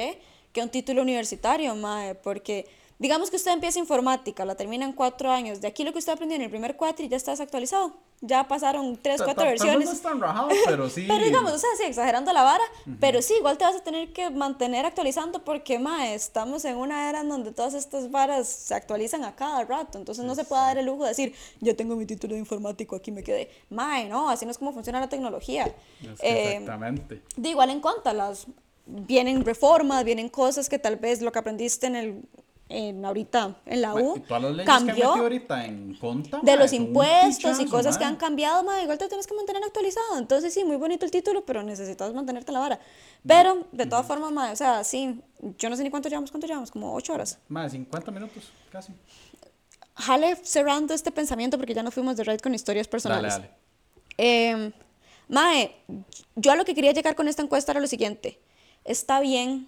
[SPEAKER 1] que un título universitario, mae, porque digamos que usted empieza informática, la termina en cuatro años, de aquí lo que usted aprendió en el primer cuatri ya está desactualizado. Ya pasaron tres,
[SPEAKER 2] Ta-
[SPEAKER 1] cuatro
[SPEAKER 2] ta-
[SPEAKER 1] versiones.
[SPEAKER 2] No es tan rajado, pero sí.
[SPEAKER 1] Pero digamos, o sea, sí, exagerando la vara, pero sí, igual te vas a tener que mantener actualizando porque, ma, estamos en una era en donde todas estas varas se actualizan a cada rato, entonces no se puede dar el lujo de decir, ya tengo mi título de informático, aquí me quedé. Ma, no, así no es como funciona la tecnología.
[SPEAKER 2] Es que
[SPEAKER 1] Eh,
[SPEAKER 2] exactamente.
[SPEAKER 1] de igual en cuenta, las, vienen reformas, vienen cosas que tal vez lo que aprendiste en el, en ahorita en la U,
[SPEAKER 2] todas las leyes que
[SPEAKER 1] cambió
[SPEAKER 2] metido ahorita en conta.
[SPEAKER 1] de los impuestos y cosas que han cambiado, ma, igual te tienes que mantener actualizado. Entonces, sí, muy bonito el título, pero necesitas mantenerte en la vara. Pero, de todas formas, ma, o sea, sí, yo no sé ni cuánto llevamos, cuánto llevamos, como ocho horas.
[SPEAKER 2] Ma, 50 minutos, casi.
[SPEAKER 1] Jale cerrando este pensamiento porque ya nos fuimos de raid con historias
[SPEAKER 2] Dale,
[SPEAKER 1] personales.
[SPEAKER 2] dale.
[SPEAKER 1] Eh, mae, yo a lo que quería llegar con esta encuesta era lo siguiente. Está bien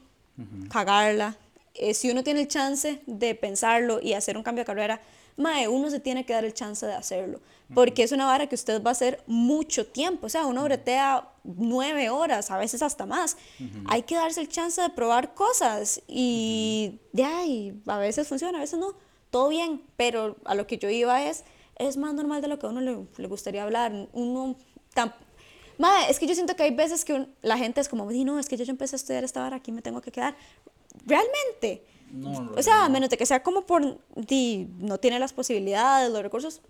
[SPEAKER 1] cagarla. Eh, si uno tiene el chance de pensarlo y hacer un cambio de carrera, mae, uno se tiene que dar el chance de hacerlo. Porque es una vara que usted va a hacer mucho tiempo. O sea, uno bretea nueve horas, a veces hasta más. Hay que darse el chance de probar cosas. Y ya, y a veces funciona, a veces no. Todo bien. Pero a lo que yo iba es, es más normal de lo que a uno le, le gustaría hablar. Uno Mae, es que yo siento que hay veces que un- la gente es como, "Di, no, es que yo ya empecé a estudiar esta vara, aquí me tengo que quedar. Realmente.
[SPEAKER 2] No,
[SPEAKER 1] o sea, a menos de que sea como por, di, no tiene las posibilidades, los recursos,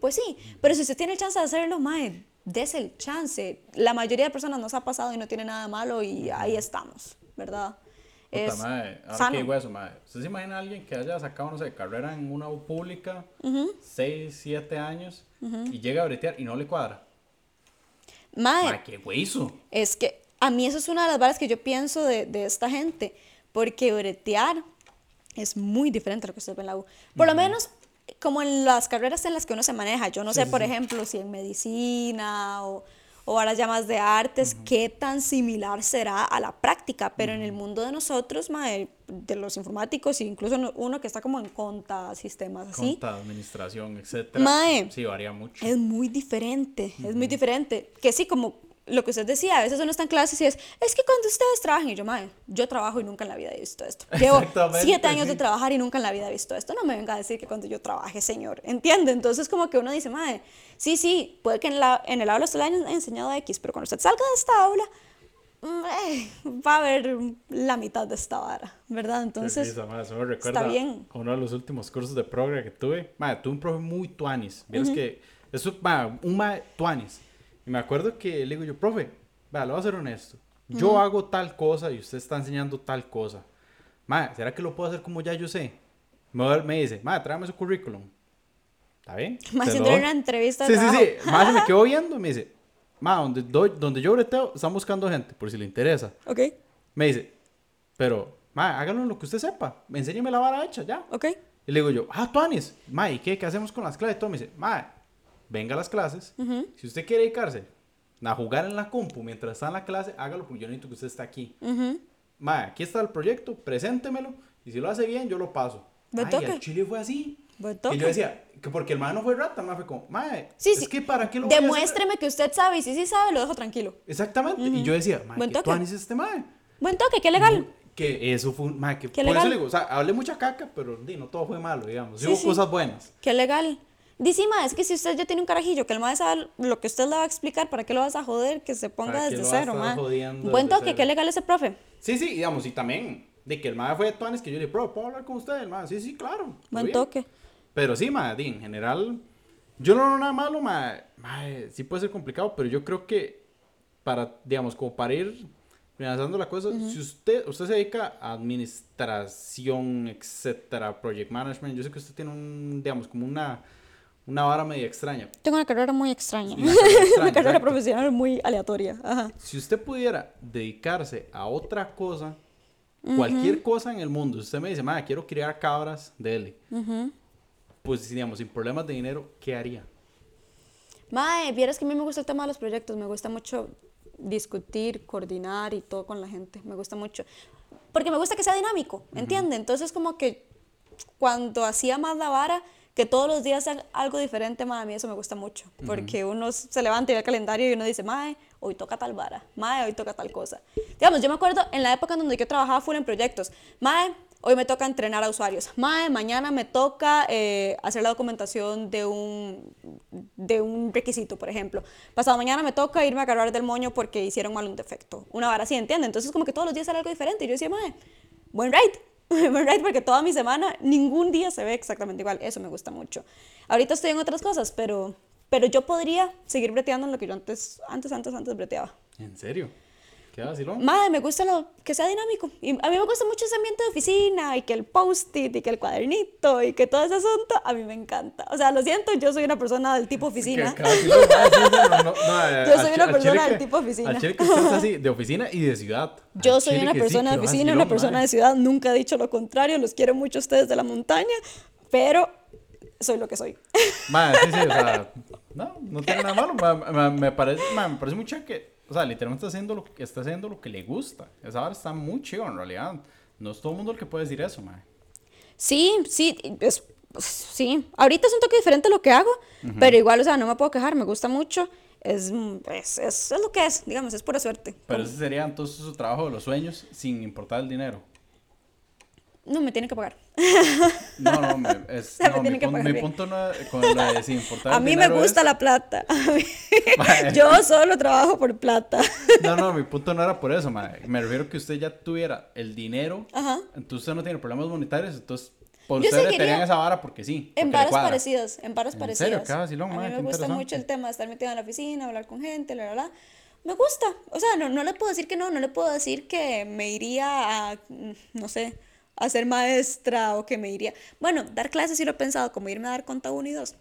[SPEAKER 1] pues sí. Pero si usted tiene el chance de hacerlo, mae, des el chance. La mayoría de personas nos ha pasado y no tiene nada malo y ahí estamos, ¿verdad?
[SPEAKER 2] Puta
[SPEAKER 1] Es
[SPEAKER 2] madre, ahora
[SPEAKER 1] sano.
[SPEAKER 2] que digo eso, madre. ¿Usted se imagina a alguien que haya sacado, no sé, carrera en una pública, 6, 7 años, y llega a bretear y no le cuadra?
[SPEAKER 1] Mae,
[SPEAKER 2] Madre, qué hueso.
[SPEAKER 1] Es que a mí eso es una de las varas que yo pienso de, de esta gente, porque bretear es muy diferente a lo que usted ve en la U. Por lo menos como en las carreras en las que uno se maneja. Yo no sé, por ejemplo, si en medicina o, o ahora ya más de artes, qué tan similar será a la práctica, pero en el mundo de nosotros, mae, de los informáticos, incluso no- uno que está como en conta, sistemas así,
[SPEAKER 2] Conta, administración, etcétera.
[SPEAKER 1] Mae.
[SPEAKER 2] Sí, varía mucho.
[SPEAKER 1] es muy diferente, es muy diferente. Que sí, como lo que usted decía, a veces uno está en clases y es, es que cuando ustedes trabajan, y yo, madre, yo trabajo y nunca en la vida he visto esto. Llevo siete años de
[SPEAKER 2] sí.
[SPEAKER 1] trabajar y nunca en la vida he visto esto. No me venga a decir que cuando yo trabaje, señor. ¿Entiende? Entonces, como que uno dice, madre, sí, sí, puede que en, la, en el aula usted le haya enseñado X, pero cuando usted salga de esta aula, mm, eh, va a haber la mitad de esta vara, ¿verdad? Entonces,
[SPEAKER 2] Qué risa, madre, eso me recuerda
[SPEAKER 1] bien.
[SPEAKER 2] a uno de los últimos cursos de progre que tuve. Madre, tuve un profe muy tuanis. Vieras que, eso, madre, un madre tuanis. Y me acuerdo que le digo yo, profe, vea, le voy a ser honesto. Yo hago tal cosa y usted está enseñando tal cosa. Madre, ¿será que lo puedo hacer como ya yo sé? Me, me dice, madre, tráeme su currículum. ¿Está bien?
[SPEAKER 1] Más haciendo
[SPEAKER 2] lo-
[SPEAKER 1] una entrevista
[SPEAKER 2] Sí, sí, sí. Más se me quedó viendo y me dice, ma, donde, doy- donde yo breteo, están buscando gente, por si le interesa.
[SPEAKER 1] ok,
[SPEAKER 2] Me dice, pero, ma, hágalo en lo que usted sepa. Enséñeme la vara hecha, ya.
[SPEAKER 1] ok.
[SPEAKER 2] Y le digo yo, ah, Tuanis, ma, ¿y qué? ¿Qué hacemos con las clases? Y todo me dice, ma, venga a las clases. Si usted quiere dedicarse a jugar en la compu mientras está en la clase, hágalo porque yo necesito que usted esté aquí. Ma, aquí está el proyecto, preséntemelo. Y si lo hace bien, yo lo paso. Ay, el chile fue así.
[SPEAKER 1] Toque.
[SPEAKER 2] yo decía, que porque el ma no fue rata, el ma fue como, ma,
[SPEAKER 1] Sí,
[SPEAKER 2] es que para qué lo voy a hacer?"
[SPEAKER 1] Demuéstreme que usted sabe y si sí sabe, lo dejo tranquilo.
[SPEAKER 2] Exactamente. Y yo decía, ma,
[SPEAKER 1] Buen
[SPEAKER 2] ¿qué
[SPEAKER 1] toque.
[SPEAKER 2] es este ma?
[SPEAKER 1] Buen toque, qué legal.
[SPEAKER 2] Que eso fue un, ma, que
[SPEAKER 1] Qué
[SPEAKER 2] por
[SPEAKER 1] legal.
[SPEAKER 2] eso le digo, o sea, hablé mucha caca, pero di, no todo fue malo, digamos.
[SPEAKER 1] Sí,
[SPEAKER 2] Hubo cosas buenas.
[SPEAKER 1] Qué legal. Dice, ma, es que si usted ya tiene un carajillo, que el maestro sabe lo que usted le va a explicar, ¿para qué lo vas a joder? Que se ponga
[SPEAKER 2] ¿Para qué
[SPEAKER 1] desde cero, ma. Buen toque, qué legal ese profe.
[SPEAKER 2] Sí, sí, digamos, y también de que el ma fue de tuanis que yo le dije, bro, ¿puedo hablar con usted? El ma, sí, sí, claro.
[SPEAKER 1] Buen
[SPEAKER 2] bien".
[SPEAKER 1] toque.
[SPEAKER 2] Pero sí, ma, en general, yo no veo nada malo, ma, ma, sí puede ser complicado, pero yo creo que para, digamos, como para ir finalizando la cosa, si usted, usted se dedica a administración, etcétera, project management, yo sé que usted tiene un, digamos, como una, una vara media extraña.
[SPEAKER 1] Tengo una carrera muy extraña.
[SPEAKER 2] Una carrera extraña,
[SPEAKER 1] una carrera
[SPEAKER 2] exacto.
[SPEAKER 1] profesional muy aleatoria. Ajá.
[SPEAKER 2] Si usted pudiera dedicarse a otra cosa, cualquier cosa en el mundo, si usted me dice, ma, quiero criar cabras, dele. Pues, digamos, sin problemas de dinero, ¿qué haría?
[SPEAKER 1] Mae, vieras que a mí me gusta el tema de los proyectos, me gusta mucho discutir, coordinar y todo con la gente, me gusta mucho. Porque me gusta que sea dinámico, ¿entiende? Entonces como que cuando hacía más la vara, que todos los días sea algo diferente, mae, a mí eso me gusta mucho. Porque uno se levanta y ve el calendario y uno dice, mae, hoy toca tal vara, mae, hoy toca tal cosa. Digamos, yo me acuerdo en la época en donde yo trabajaba full en proyectos, mae, hoy me toca entrenar a usuarios. Mae, mañana me toca eh, hacer la documentación de un, de un requisito, por ejemplo. Pasado mañana me toca irme a agarrar del moño porque hicieron mal un defecto. Una vara así, ¿entiendes? Entonces como que todos los días sale algo diferente. Y yo decía, mae, buen ride. ride porque toda mi semana, ningún día se ve exactamente igual. Eso me gusta mucho. Ahorita estoy en otras cosas, pero, pero yo podría seguir breteando en lo que yo antes, antes, antes, antes breteaba.
[SPEAKER 2] ¿En serio? ¿Qué vacilón?
[SPEAKER 1] Madre, me gusta lo que sea dinámico. Y a mí me gusta mucho ese ambiente de oficina y que el post-it y que el cuadernito y que todo ese asunto, a mí me encanta. O sea, lo siento, yo soy una persona del tipo oficina.
[SPEAKER 2] Que- que vacilón, sí, sí, no, no, no,
[SPEAKER 1] Yo soy una persona del tipo oficina.
[SPEAKER 2] al que así, de oficina y de ciudad.
[SPEAKER 1] Yo soy una
[SPEAKER 2] sí,
[SPEAKER 1] persona de oficina,
[SPEAKER 2] vacilón,
[SPEAKER 1] una persona de ciudad. Nunca he dicho lo contrario. Los quiero mucho a ustedes de la montaña, pero soy lo que soy.
[SPEAKER 2] Mae, sí, sí, o sea, no, no tiene nada malo. me, me parece, me parece mucho que, o sea, literalmente está haciendo lo que está haciendo lo que le gusta. Esa hora está muy chido en realidad. No es todo el mundo el que puede decir eso, mae.
[SPEAKER 1] Sí, sí, es, sí. Ahorita es un toque diferente lo que hago, pero igual, o sea, no me puedo quejar, me gusta mucho. Es, es, es, es lo que es, digamos, es pura suerte.
[SPEAKER 2] Pero ese sería entonces su trabajo de los sueños sin importar el dinero.
[SPEAKER 1] No me tienen que pagar.
[SPEAKER 2] No, no, me, es,
[SPEAKER 1] sea, me
[SPEAKER 2] no, mi,
[SPEAKER 1] que
[SPEAKER 2] pun- punto no con lo de
[SPEAKER 1] A mí me gusta
[SPEAKER 2] es-
[SPEAKER 1] la plata. A mí-. Yo solo trabajo por plata.
[SPEAKER 2] No, no, mi punto no era por eso, mae. Me refiero que usted ya tuviera el dinero,
[SPEAKER 1] Ajá.
[SPEAKER 2] entonces usted no tiene problemas monetarios, entonces por
[SPEAKER 1] Yo
[SPEAKER 2] usted le
[SPEAKER 1] seguiría
[SPEAKER 2] tenían esa vara porque sí. porque
[SPEAKER 1] En
[SPEAKER 2] le
[SPEAKER 1] varas parecidas, en varas
[SPEAKER 2] ¿En
[SPEAKER 1] parecidas.
[SPEAKER 2] serio?
[SPEAKER 1] A mí me gusta mucho el tema de estar metida en la oficina, hablar con gente, la, la, la. Me gusta. O sea, no, no le puedo decir que no, no le puedo decir que me iría a, mm, no sé, a ser maestra o que me iría. Bueno, dar clases sí lo he pensado, como irme a dar conta 1 y 2.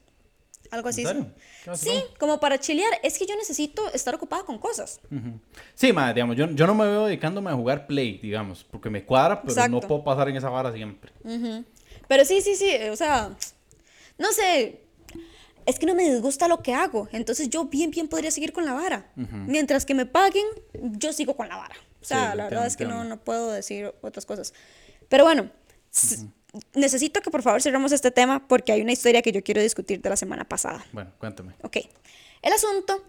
[SPEAKER 1] Algo así.
[SPEAKER 2] ¿En
[SPEAKER 1] sí. como para chilear. Es que yo necesito estar ocupada con cosas.
[SPEAKER 2] Ujú. Sí, mae, digamos, yo, yo no me veo dedicándome a jugar Play, digamos, porque me cuadra, pero no
[SPEAKER 1] Exacto.
[SPEAKER 2] puedo pasar en esa vara siempre.
[SPEAKER 1] Ujú. Pero sí, sí, sí, o sea, no sé, es que no me disgusta lo que hago, entonces yo bien, bien podría seguir con la vara. Mientras que me paguen, yo sigo con la vara. O sea,
[SPEAKER 2] Sí,
[SPEAKER 1] la verdad es que no, no puedo decir otras cosas. Pero bueno, necesito que por favor cerremos este tema porque hay una historia que yo quiero discutir de la semana pasada.
[SPEAKER 2] Bueno, cuéntame.
[SPEAKER 1] Ok. El asunto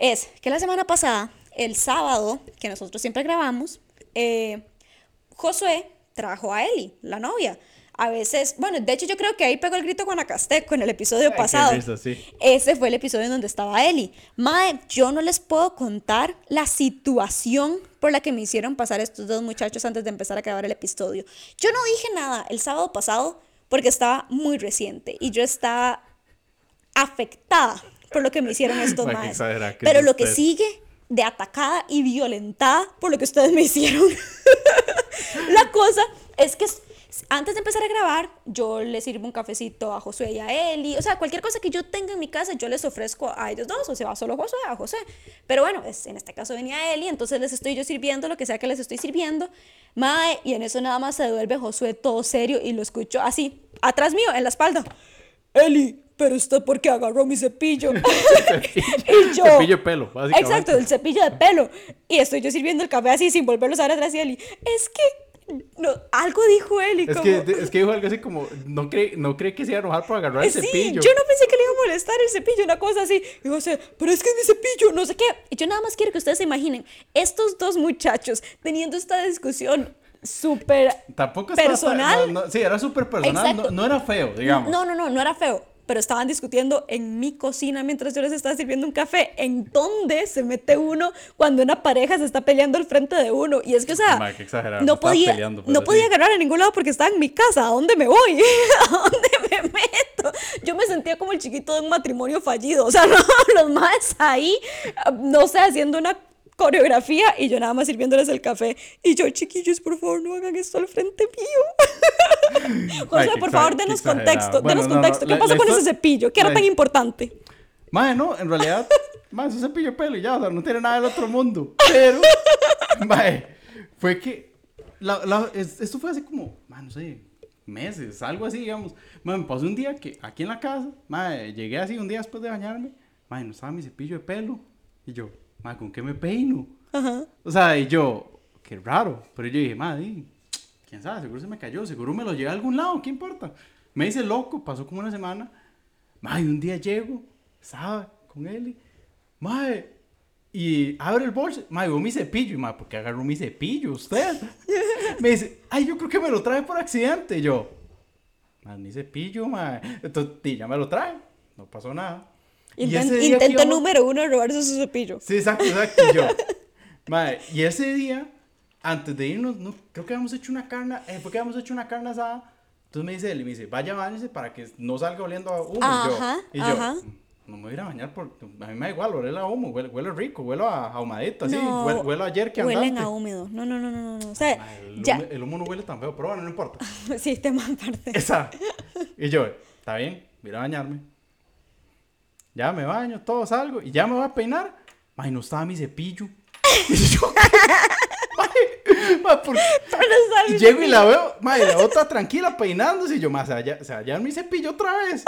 [SPEAKER 1] es que la semana pasada, el sábado, que nosotros siempre grabamos, eh, Josué trajo a Eli, la novia. A veces, bueno, de hecho yo creo que ahí pegó el grito Guanacasteco en el episodio
[SPEAKER 2] Ay,
[SPEAKER 1] pasado.
[SPEAKER 2] risa, sí.
[SPEAKER 1] Ese fue el episodio en donde estaba Eli. Mae, yo no les puedo contar la situación por la que me hicieron pasar estos dos muchachos antes de empezar a grabar el episodio. Yo no dije nada el sábado pasado porque estaba muy reciente y yo estaba afectada por lo que me hicieron estos maes. Pero lo que sigue de atacada y violentada por lo que ustedes me hicieron. La cosa es que antes de empezar a grabar, yo les sirvo un cafecito a Josué y a Eli. O sea, cualquier cosa que yo tenga en mi casa, yo les ofrezco a ellos dos. O sea, va solo Josué, a José. Pero bueno, es, en este caso venía Eli, entonces les estoy yo sirviendo lo que sea que les estoy sirviendo. Mae, y en eso nada más se devuelve Josué todo serio y lo escucho así, atrás mío, en la espalda. Eli, pero usted por qué agarró mi cepillo. y yo,
[SPEAKER 2] Cepillo de pelo, básicamente.
[SPEAKER 1] Exacto, el cepillo de pelo. Y estoy yo sirviendo el café así sin volverlo a usar atrás y Eli. Es que no, algo dijo Eli.
[SPEAKER 2] Es
[SPEAKER 1] como,
[SPEAKER 2] que, es que dijo algo así como, no cree, no cree que se iba a enojar por agarrar el
[SPEAKER 1] Sí,
[SPEAKER 2] cepillo.
[SPEAKER 1] yo no pensé que le iba a molestar el cepillo, una cosa así. Y José, pero es que es mi cepillo, no sé qué. Y yo nada más quiero que ustedes se imaginen, estos dos muchachos teniendo esta discusión súper
[SPEAKER 2] Tampoco estaba-
[SPEAKER 1] personal.
[SPEAKER 2] no, no, sí, era súper personal, no, no era feo, digamos.
[SPEAKER 1] No, no, no, no era feo. Pero estaban discutiendo en mi cocina mientras yo les estaba sirviendo un café. ¿En dónde se mete uno cuando una pareja se está peleando al frente de uno? Y es que, o sea,
[SPEAKER 2] Ma, qué exagerado, me
[SPEAKER 1] no podía,
[SPEAKER 2] peleando, pero
[SPEAKER 1] no podía
[SPEAKER 2] sí.
[SPEAKER 1] agarrar a ningún lado porque estaba en mi casa. ¿A dónde me voy? ¿A dónde me meto? Yo me sentía como el chiquito de un matrimonio fallido. O sea, no, los más ahí, no sé, haciendo una coreografía y yo nada más sirviéndoles el café. Y yo, chiquillos, por favor, no hagan esto al frente mío. José,
[SPEAKER 2] qué
[SPEAKER 1] por favor,
[SPEAKER 2] qué
[SPEAKER 1] denos contexto,
[SPEAKER 2] Bueno,
[SPEAKER 1] denos
[SPEAKER 2] no, no,
[SPEAKER 1] contexto. ¿Qué
[SPEAKER 2] la-
[SPEAKER 1] pasó con ese cepillo? ¿Qué era tan importante?
[SPEAKER 2] Mae, no, en realidad, mae, es un cepillo de pelo y ya, o sea, no tiene nada del otro mundo. Pero, mae, fue que, la, la- es- esto fue hace como, mae, no sé, meses, algo así, digamos. Mae, me pasó un día que aquí en la casa, mae, llegué así un día después de bañarme, mae, no estaba mi cepillo de pelo. Y yo, mae, ¿con qué me peino?
[SPEAKER 1] Ajá.
[SPEAKER 2] O sea, y yo, qué raro. Pero yo dije, madre, quién sabe, seguro se me cayó, seguro me lo llevé a algún lado, ¿qué importa? Me hice loco, pasó como una semana. Madre, un día llego, estaba con él, madre, Y abre el bolso. Mae, veo mi cepillo. Y mae, ¿por qué agarró mi cepillo usted? Me dice, ay, yo creo que me lo trae por accidente. Y yo, mae, mi cepillo, mae. Entonces, y ya me lo trae. No pasó nada. Y
[SPEAKER 1] Inten-
[SPEAKER 2] ese día que
[SPEAKER 1] intento
[SPEAKER 2] íbamos-
[SPEAKER 1] número uno robarse su cepillo.
[SPEAKER 2] Sí, exacto, exacto. Y yo, mae, y ese día, antes de irnos, no, creo que habíamos hecho una carne, eh, fue que habíamos hecho una carne asada. Entonces me dice él, y me dice, vaya, bañese para que no salga oliendo a humo.
[SPEAKER 1] Ajá,
[SPEAKER 2] y yo, y yo
[SPEAKER 1] ajá.
[SPEAKER 2] no me voy a ir a bañar porque a mí me da igual, huele a humo, huele, huele rico, huele a ahumadito, así,
[SPEAKER 1] No,
[SPEAKER 2] huele, huele a ayer que andante.
[SPEAKER 1] Huelen a húmedo. No, no, no, no, no. O sea,
[SPEAKER 2] Mae, el,
[SPEAKER 1] ya.
[SPEAKER 2] humo, el humo no huele tan feo, pero bueno, no importa.
[SPEAKER 1] Sí, tema aparte.
[SPEAKER 2] Esa. Y yo, está bien, voy a bañarme. Ya me baño, todo salgo y ya me voy a peinar. Ay, no estaba mi cepillo. Y yo, Mae, mae, ¿por
[SPEAKER 1] no
[SPEAKER 2] Y llego y la veo, mae, la otra tranquila peinándose. Y yo, más, ya, o sea, ya mi cepillo otra vez.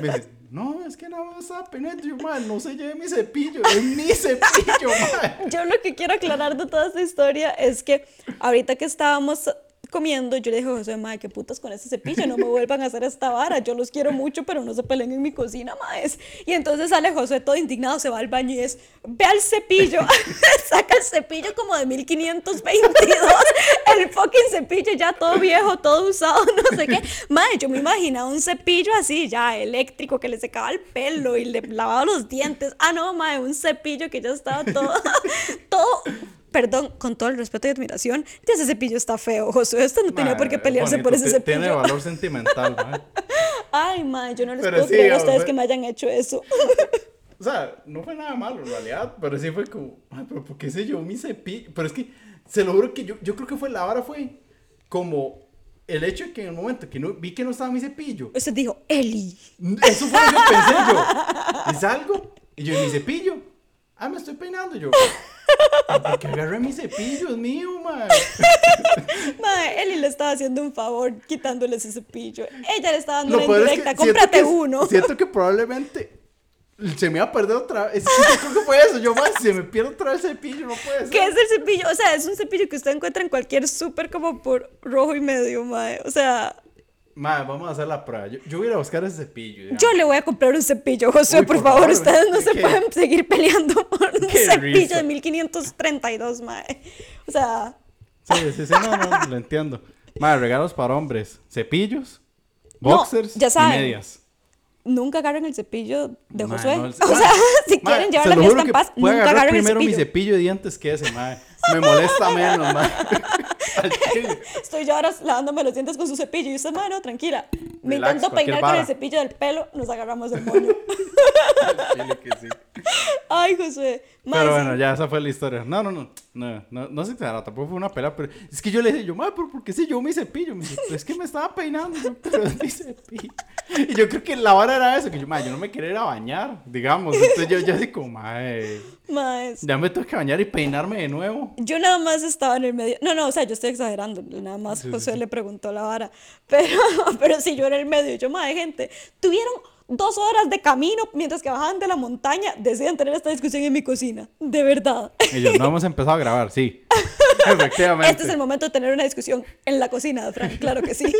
[SPEAKER 2] Me dice, no, es que no me estaba peinando. Yo, no se lleve mi cepillo, es mi cepillo.
[SPEAKER 1] Yo lo que quiero aclarar de toda esta historia es que ahorita que estábamos comiendo, yo le dije José, madre, qué putas con ese cepillo, no me vuelvan a hacer esta vara, yo los quiero mucho, pero no se peleen en mi cocina, maes. Y entonces sale José todo indignado, se va al baño y es, ve al cepillo, saca el cepillo como de 1522, el fucking cepillo ya todo viejo, todo usado, no sé qué. Madre, yo me imaginaba un cepillo así, ya eléctrico, que le secaba el pelo y le lavaba los dientes. Ah, no, madre, un cepillo que ya estaba todo, todo perdón, con todo el respeto y admiración, ese cepillo está feo, Josué. Usted no tenía por qué pelearse por ese
[SPEAKER 2] te- Tiene
[SPEAKER 1] cepillo.
[SPEAKER 2] valor sentimental, mae.
[SPEAKER 1] Ay, mae, yo no les
[SPEAKER 2] Pero
[SPEAKER 1] puedo
[SPEAKER 2] sí,
[SPEAKER 1] creer a ustedes que me hayan hecho eso.
[SPEAKER 2] O sea, no fue nada malo en realidad, pero sí fue como, ay, pero ¿por qué se llevó mi cepillo? Pero es que, se lo juro que yo, yo creo que fue la vara fue como el hecho de que en el momento que no, vi que no estaba mi cepillo,
[SPEAKER 1] Usted dijo, Eli.
[SPEAKER 2] eso fue lo que pensé yo. Y salgo, y yo, ¿y mi cepillo? Ah, me estoy peinando yo. ¿Por qué agarré mi cepillo? Es mío, man.
[SPEAKER 1] Mae, Eli le estaba haciendo un favor quitándole ese cepillo. Ella le estaba dando
[SPEAKER 2] Lo
[SPEAKER 1] una
[SPEAKER 2] es que
[SPEAKER 1] indirecta,
[SPEAKER 2] siento
[SPEAKER 1] cómprate
[SPEAKER 2] que-
[SPEAKER 1] uno.
[SPEAKER 2] Siento que probablemente se me iba a perder otra vez. Es que yo creo que fue eso. Yo, más, se me pierde otra vez el cepillo, no puede ser.
[SPEAKER 1] ¿Qué es el cepillo? O sea, es un cepillo que usted encuentra en cualquier súper como por rojo y medio, mae. O sea,
[SPEAKER 2] Madre, vamos a hacer la prueba. Yo, yo voy a ir a buscar ese cepillo. digamos.
[SPEAKER 1] yo le voy a comprar un cepillo, Josué,
[SPEAKER 2] Uy,
[SPEAKER 1] por,
[SPEAKER 2] por
[SPEAKER 1] favor.
[SPEAKER 2] favor,
[SPEAKER 1] Ustedes no
[SPEAKER 2] ¿de
[SPEAKER 1] se
[SPEAKER 2] qué?
[SPEAKER 1] pueden seguir peleando por un cepillo
[SPEAKER 2] risa.
[SPEAKER 1] de 1532, mae. O sea,
[SPEAKER 2] Sí, sí, sí, no, no, lo entiendo. Madre, regalos para hombres. Cepillos,
[SPEAKER 1] No,
[SPEAKER 2] boxers
[SPEAKER 1] ya saben.
[SPEAKER 2] y medias.
[SPEAKER 1] nunca agarren el cepillo de
[SPEAKER 2] Mae,
[SPEAKER 1] Josué.
[SPEAKER 2] no, el-
[SPEAKER 1] o sea, si
[SPEAKER 2] mae,
[SPEAKER 1] quieren llevar la fiesta en paz, nunca agarren el
[SPEAKER 2] primero mi
[SPEAKER 1] cepillo.
[SPEAKER 2] cepillo de dientes que ese, madre. Me molesta menos, madre.
[SPEAKER 1] Estoy yo ahora lavándome los dientes con su cepillo y usted, mano, no, tranquila. Me
[SPEAKER 2] Relax,
[SPEAKER 1] intento peinar con el cepillo del pelo, nos agarramos el moño.
[SPEAKER 2] Que sí.
[SPEAKER 1] Ay, Josué. Mae,
[SPEAKER 2] Pero bueno, ya esa fue la historia. No, no, no. No, no, no se exagera, tampoco fue una pelea, pero es que yo le dije, yo, madre, pero ¿por qué se llevó mi cepillo? Me dice, es que me estaba peinando, yo, pero es mi cepillo. Y yo creo que la vara era eso, que yo, madre, yo no me quería ir a bañar, digamos. Entonces yo ya así como, madre,
[SPEAKER 1] Mae,
[SPEAKER 2] ya me tengo que bañar y peinarme de nuevo.
[SPEAKER 1] Yo nada más estaba en el medio. No, no, o sea, yo estoy exagerando. Nada más
[SPEAKER 2] Sí,
[SPEAKER 1] José
[SPEAKER 2] sí.
[SPEAKER 1] le preguntó la vara. Pero, pero sí, yo en el medio. Yo, madre, gente, tuvieron dos horas de camino mientras que bajaban de la montaña. Deciden tener esta discusión en mi cocina. De verdad.
[SPEAKER 2] Yo, no hemos empezado a grabar, sí. Efectivamente.
[SPEAKER 1] Este es el momento de tener una discusión en la cocina de Frank. Claro que sí.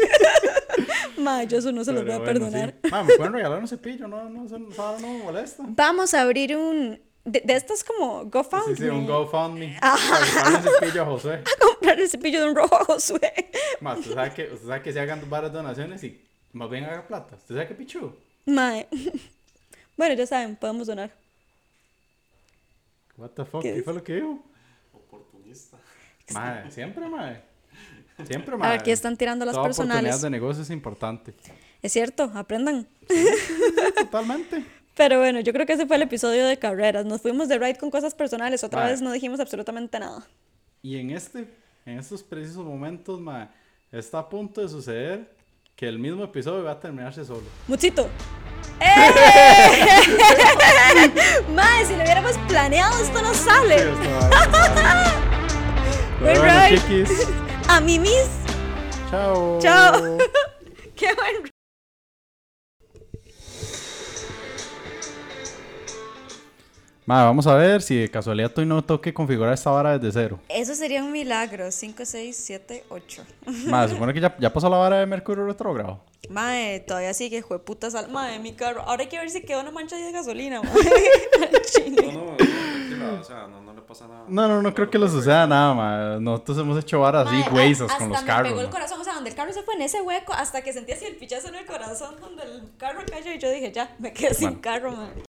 [SPEAKER 1] Madre, yo eso no se los voy a
[SPEAKER 2] bueno,
[SPEAKER 1] perdonar.
[SPEAKER 2] sí. Ma, me pueden regalar un cepillo, no, no, no, no me molesta.
[SPEAKER 1] Vamos a abrir un. De, de estos como
[SPEAKER 2] Sí,
[SPEAKER 1] GoFundMe.
[SPEAKER 2] sí, un GoFundMe. Para comprarle cepillo a José.
[SPEAKER 1] Comprar el cepillo de un rojo a Josué.
[SPEAKER 2] Más, usted sabe que, usted sabe que se hagan varias donaciones y más bien haga plata. ¿Usted sabe qué pichu?
[SPEAKER 1] Mae. Bueno, ya saben, podemos donar.
[SPEAKER 2] What the fuck,
[SPEAKER 1] ¿Qué
[SPEAKER 2] ¿qué, fue lo que dijo?
[SPEAKER 3] Oportunista.
[SPEAKER 2] Madre, siempre, madre. Siempre,
[SPEAKER 1] ver, aquí están tirando las
[SPEAKER 2] Toda
[SPEAKER 1] personales.
[SPEAKER 2] oportunidad de negocio es importante.
[SPEAKER 1] Es cierto, aprendan.
[SPEAKER 2] Totalmente.
[SPEAKER 1] Pero bueno, yo creo que ese fue el episodio de carreras. Nos fuimos de ride con cosas personales. Otra
[SPEAKER 2] Mae.
[SPEAKER 1] vez no dijimos absolutamente nada.
[SPEAKER 2] Y en este, en estos precisos momentos, madre, está a punto de suceder que el mismo episodio va a terminarse solo.
[SPEAKER 1] Muchito. ¡Eh! Mae, si lo hubiéramos planeado, esto no sale. Buen
[SPEAKER 2] bueno, chiquis.
[SPEAKER 1] A mí mis.
[SPEAKER 2] Chao.
[SPEAKER 1] Chao. Qué buen
[SPEAKER 2] Madre, vamos a ver si de casualidad hoy no toque configurar esta vara desde cero.
[SPEAKER 1] Eso sería un milagro. 5, 6, 7, 8.
[SPEAKER 2] Madre, supone que ya, ya pasó la vara de Mercurio retrógrado.
[SPEAKER 1] Mae, todavía sigue, jueputa sal. Mae, mi carro. Ahora hay que ver si queda una mancha de gasolina, chile.
[SPEAKER 3] No, no, la o sea, no, no le pasa nada.
[SPEAKER 2] No, no, no creo que le suceda nada, ma. Nosotros hemos hecho varas así, güeyes, con los
[SPEAKER 1] hasta
[SPEAKER 2] carros.
[SPEAKER 1] me pegó el
[SPEAKER 2] ma.
[SPEAKER 1] corazón, o sea, donde el carro se fue en ese hueco, hasta que sentí así el pichazo en el corazón donde el carro cayó y yo dije, ya, me quedé sin carro, man.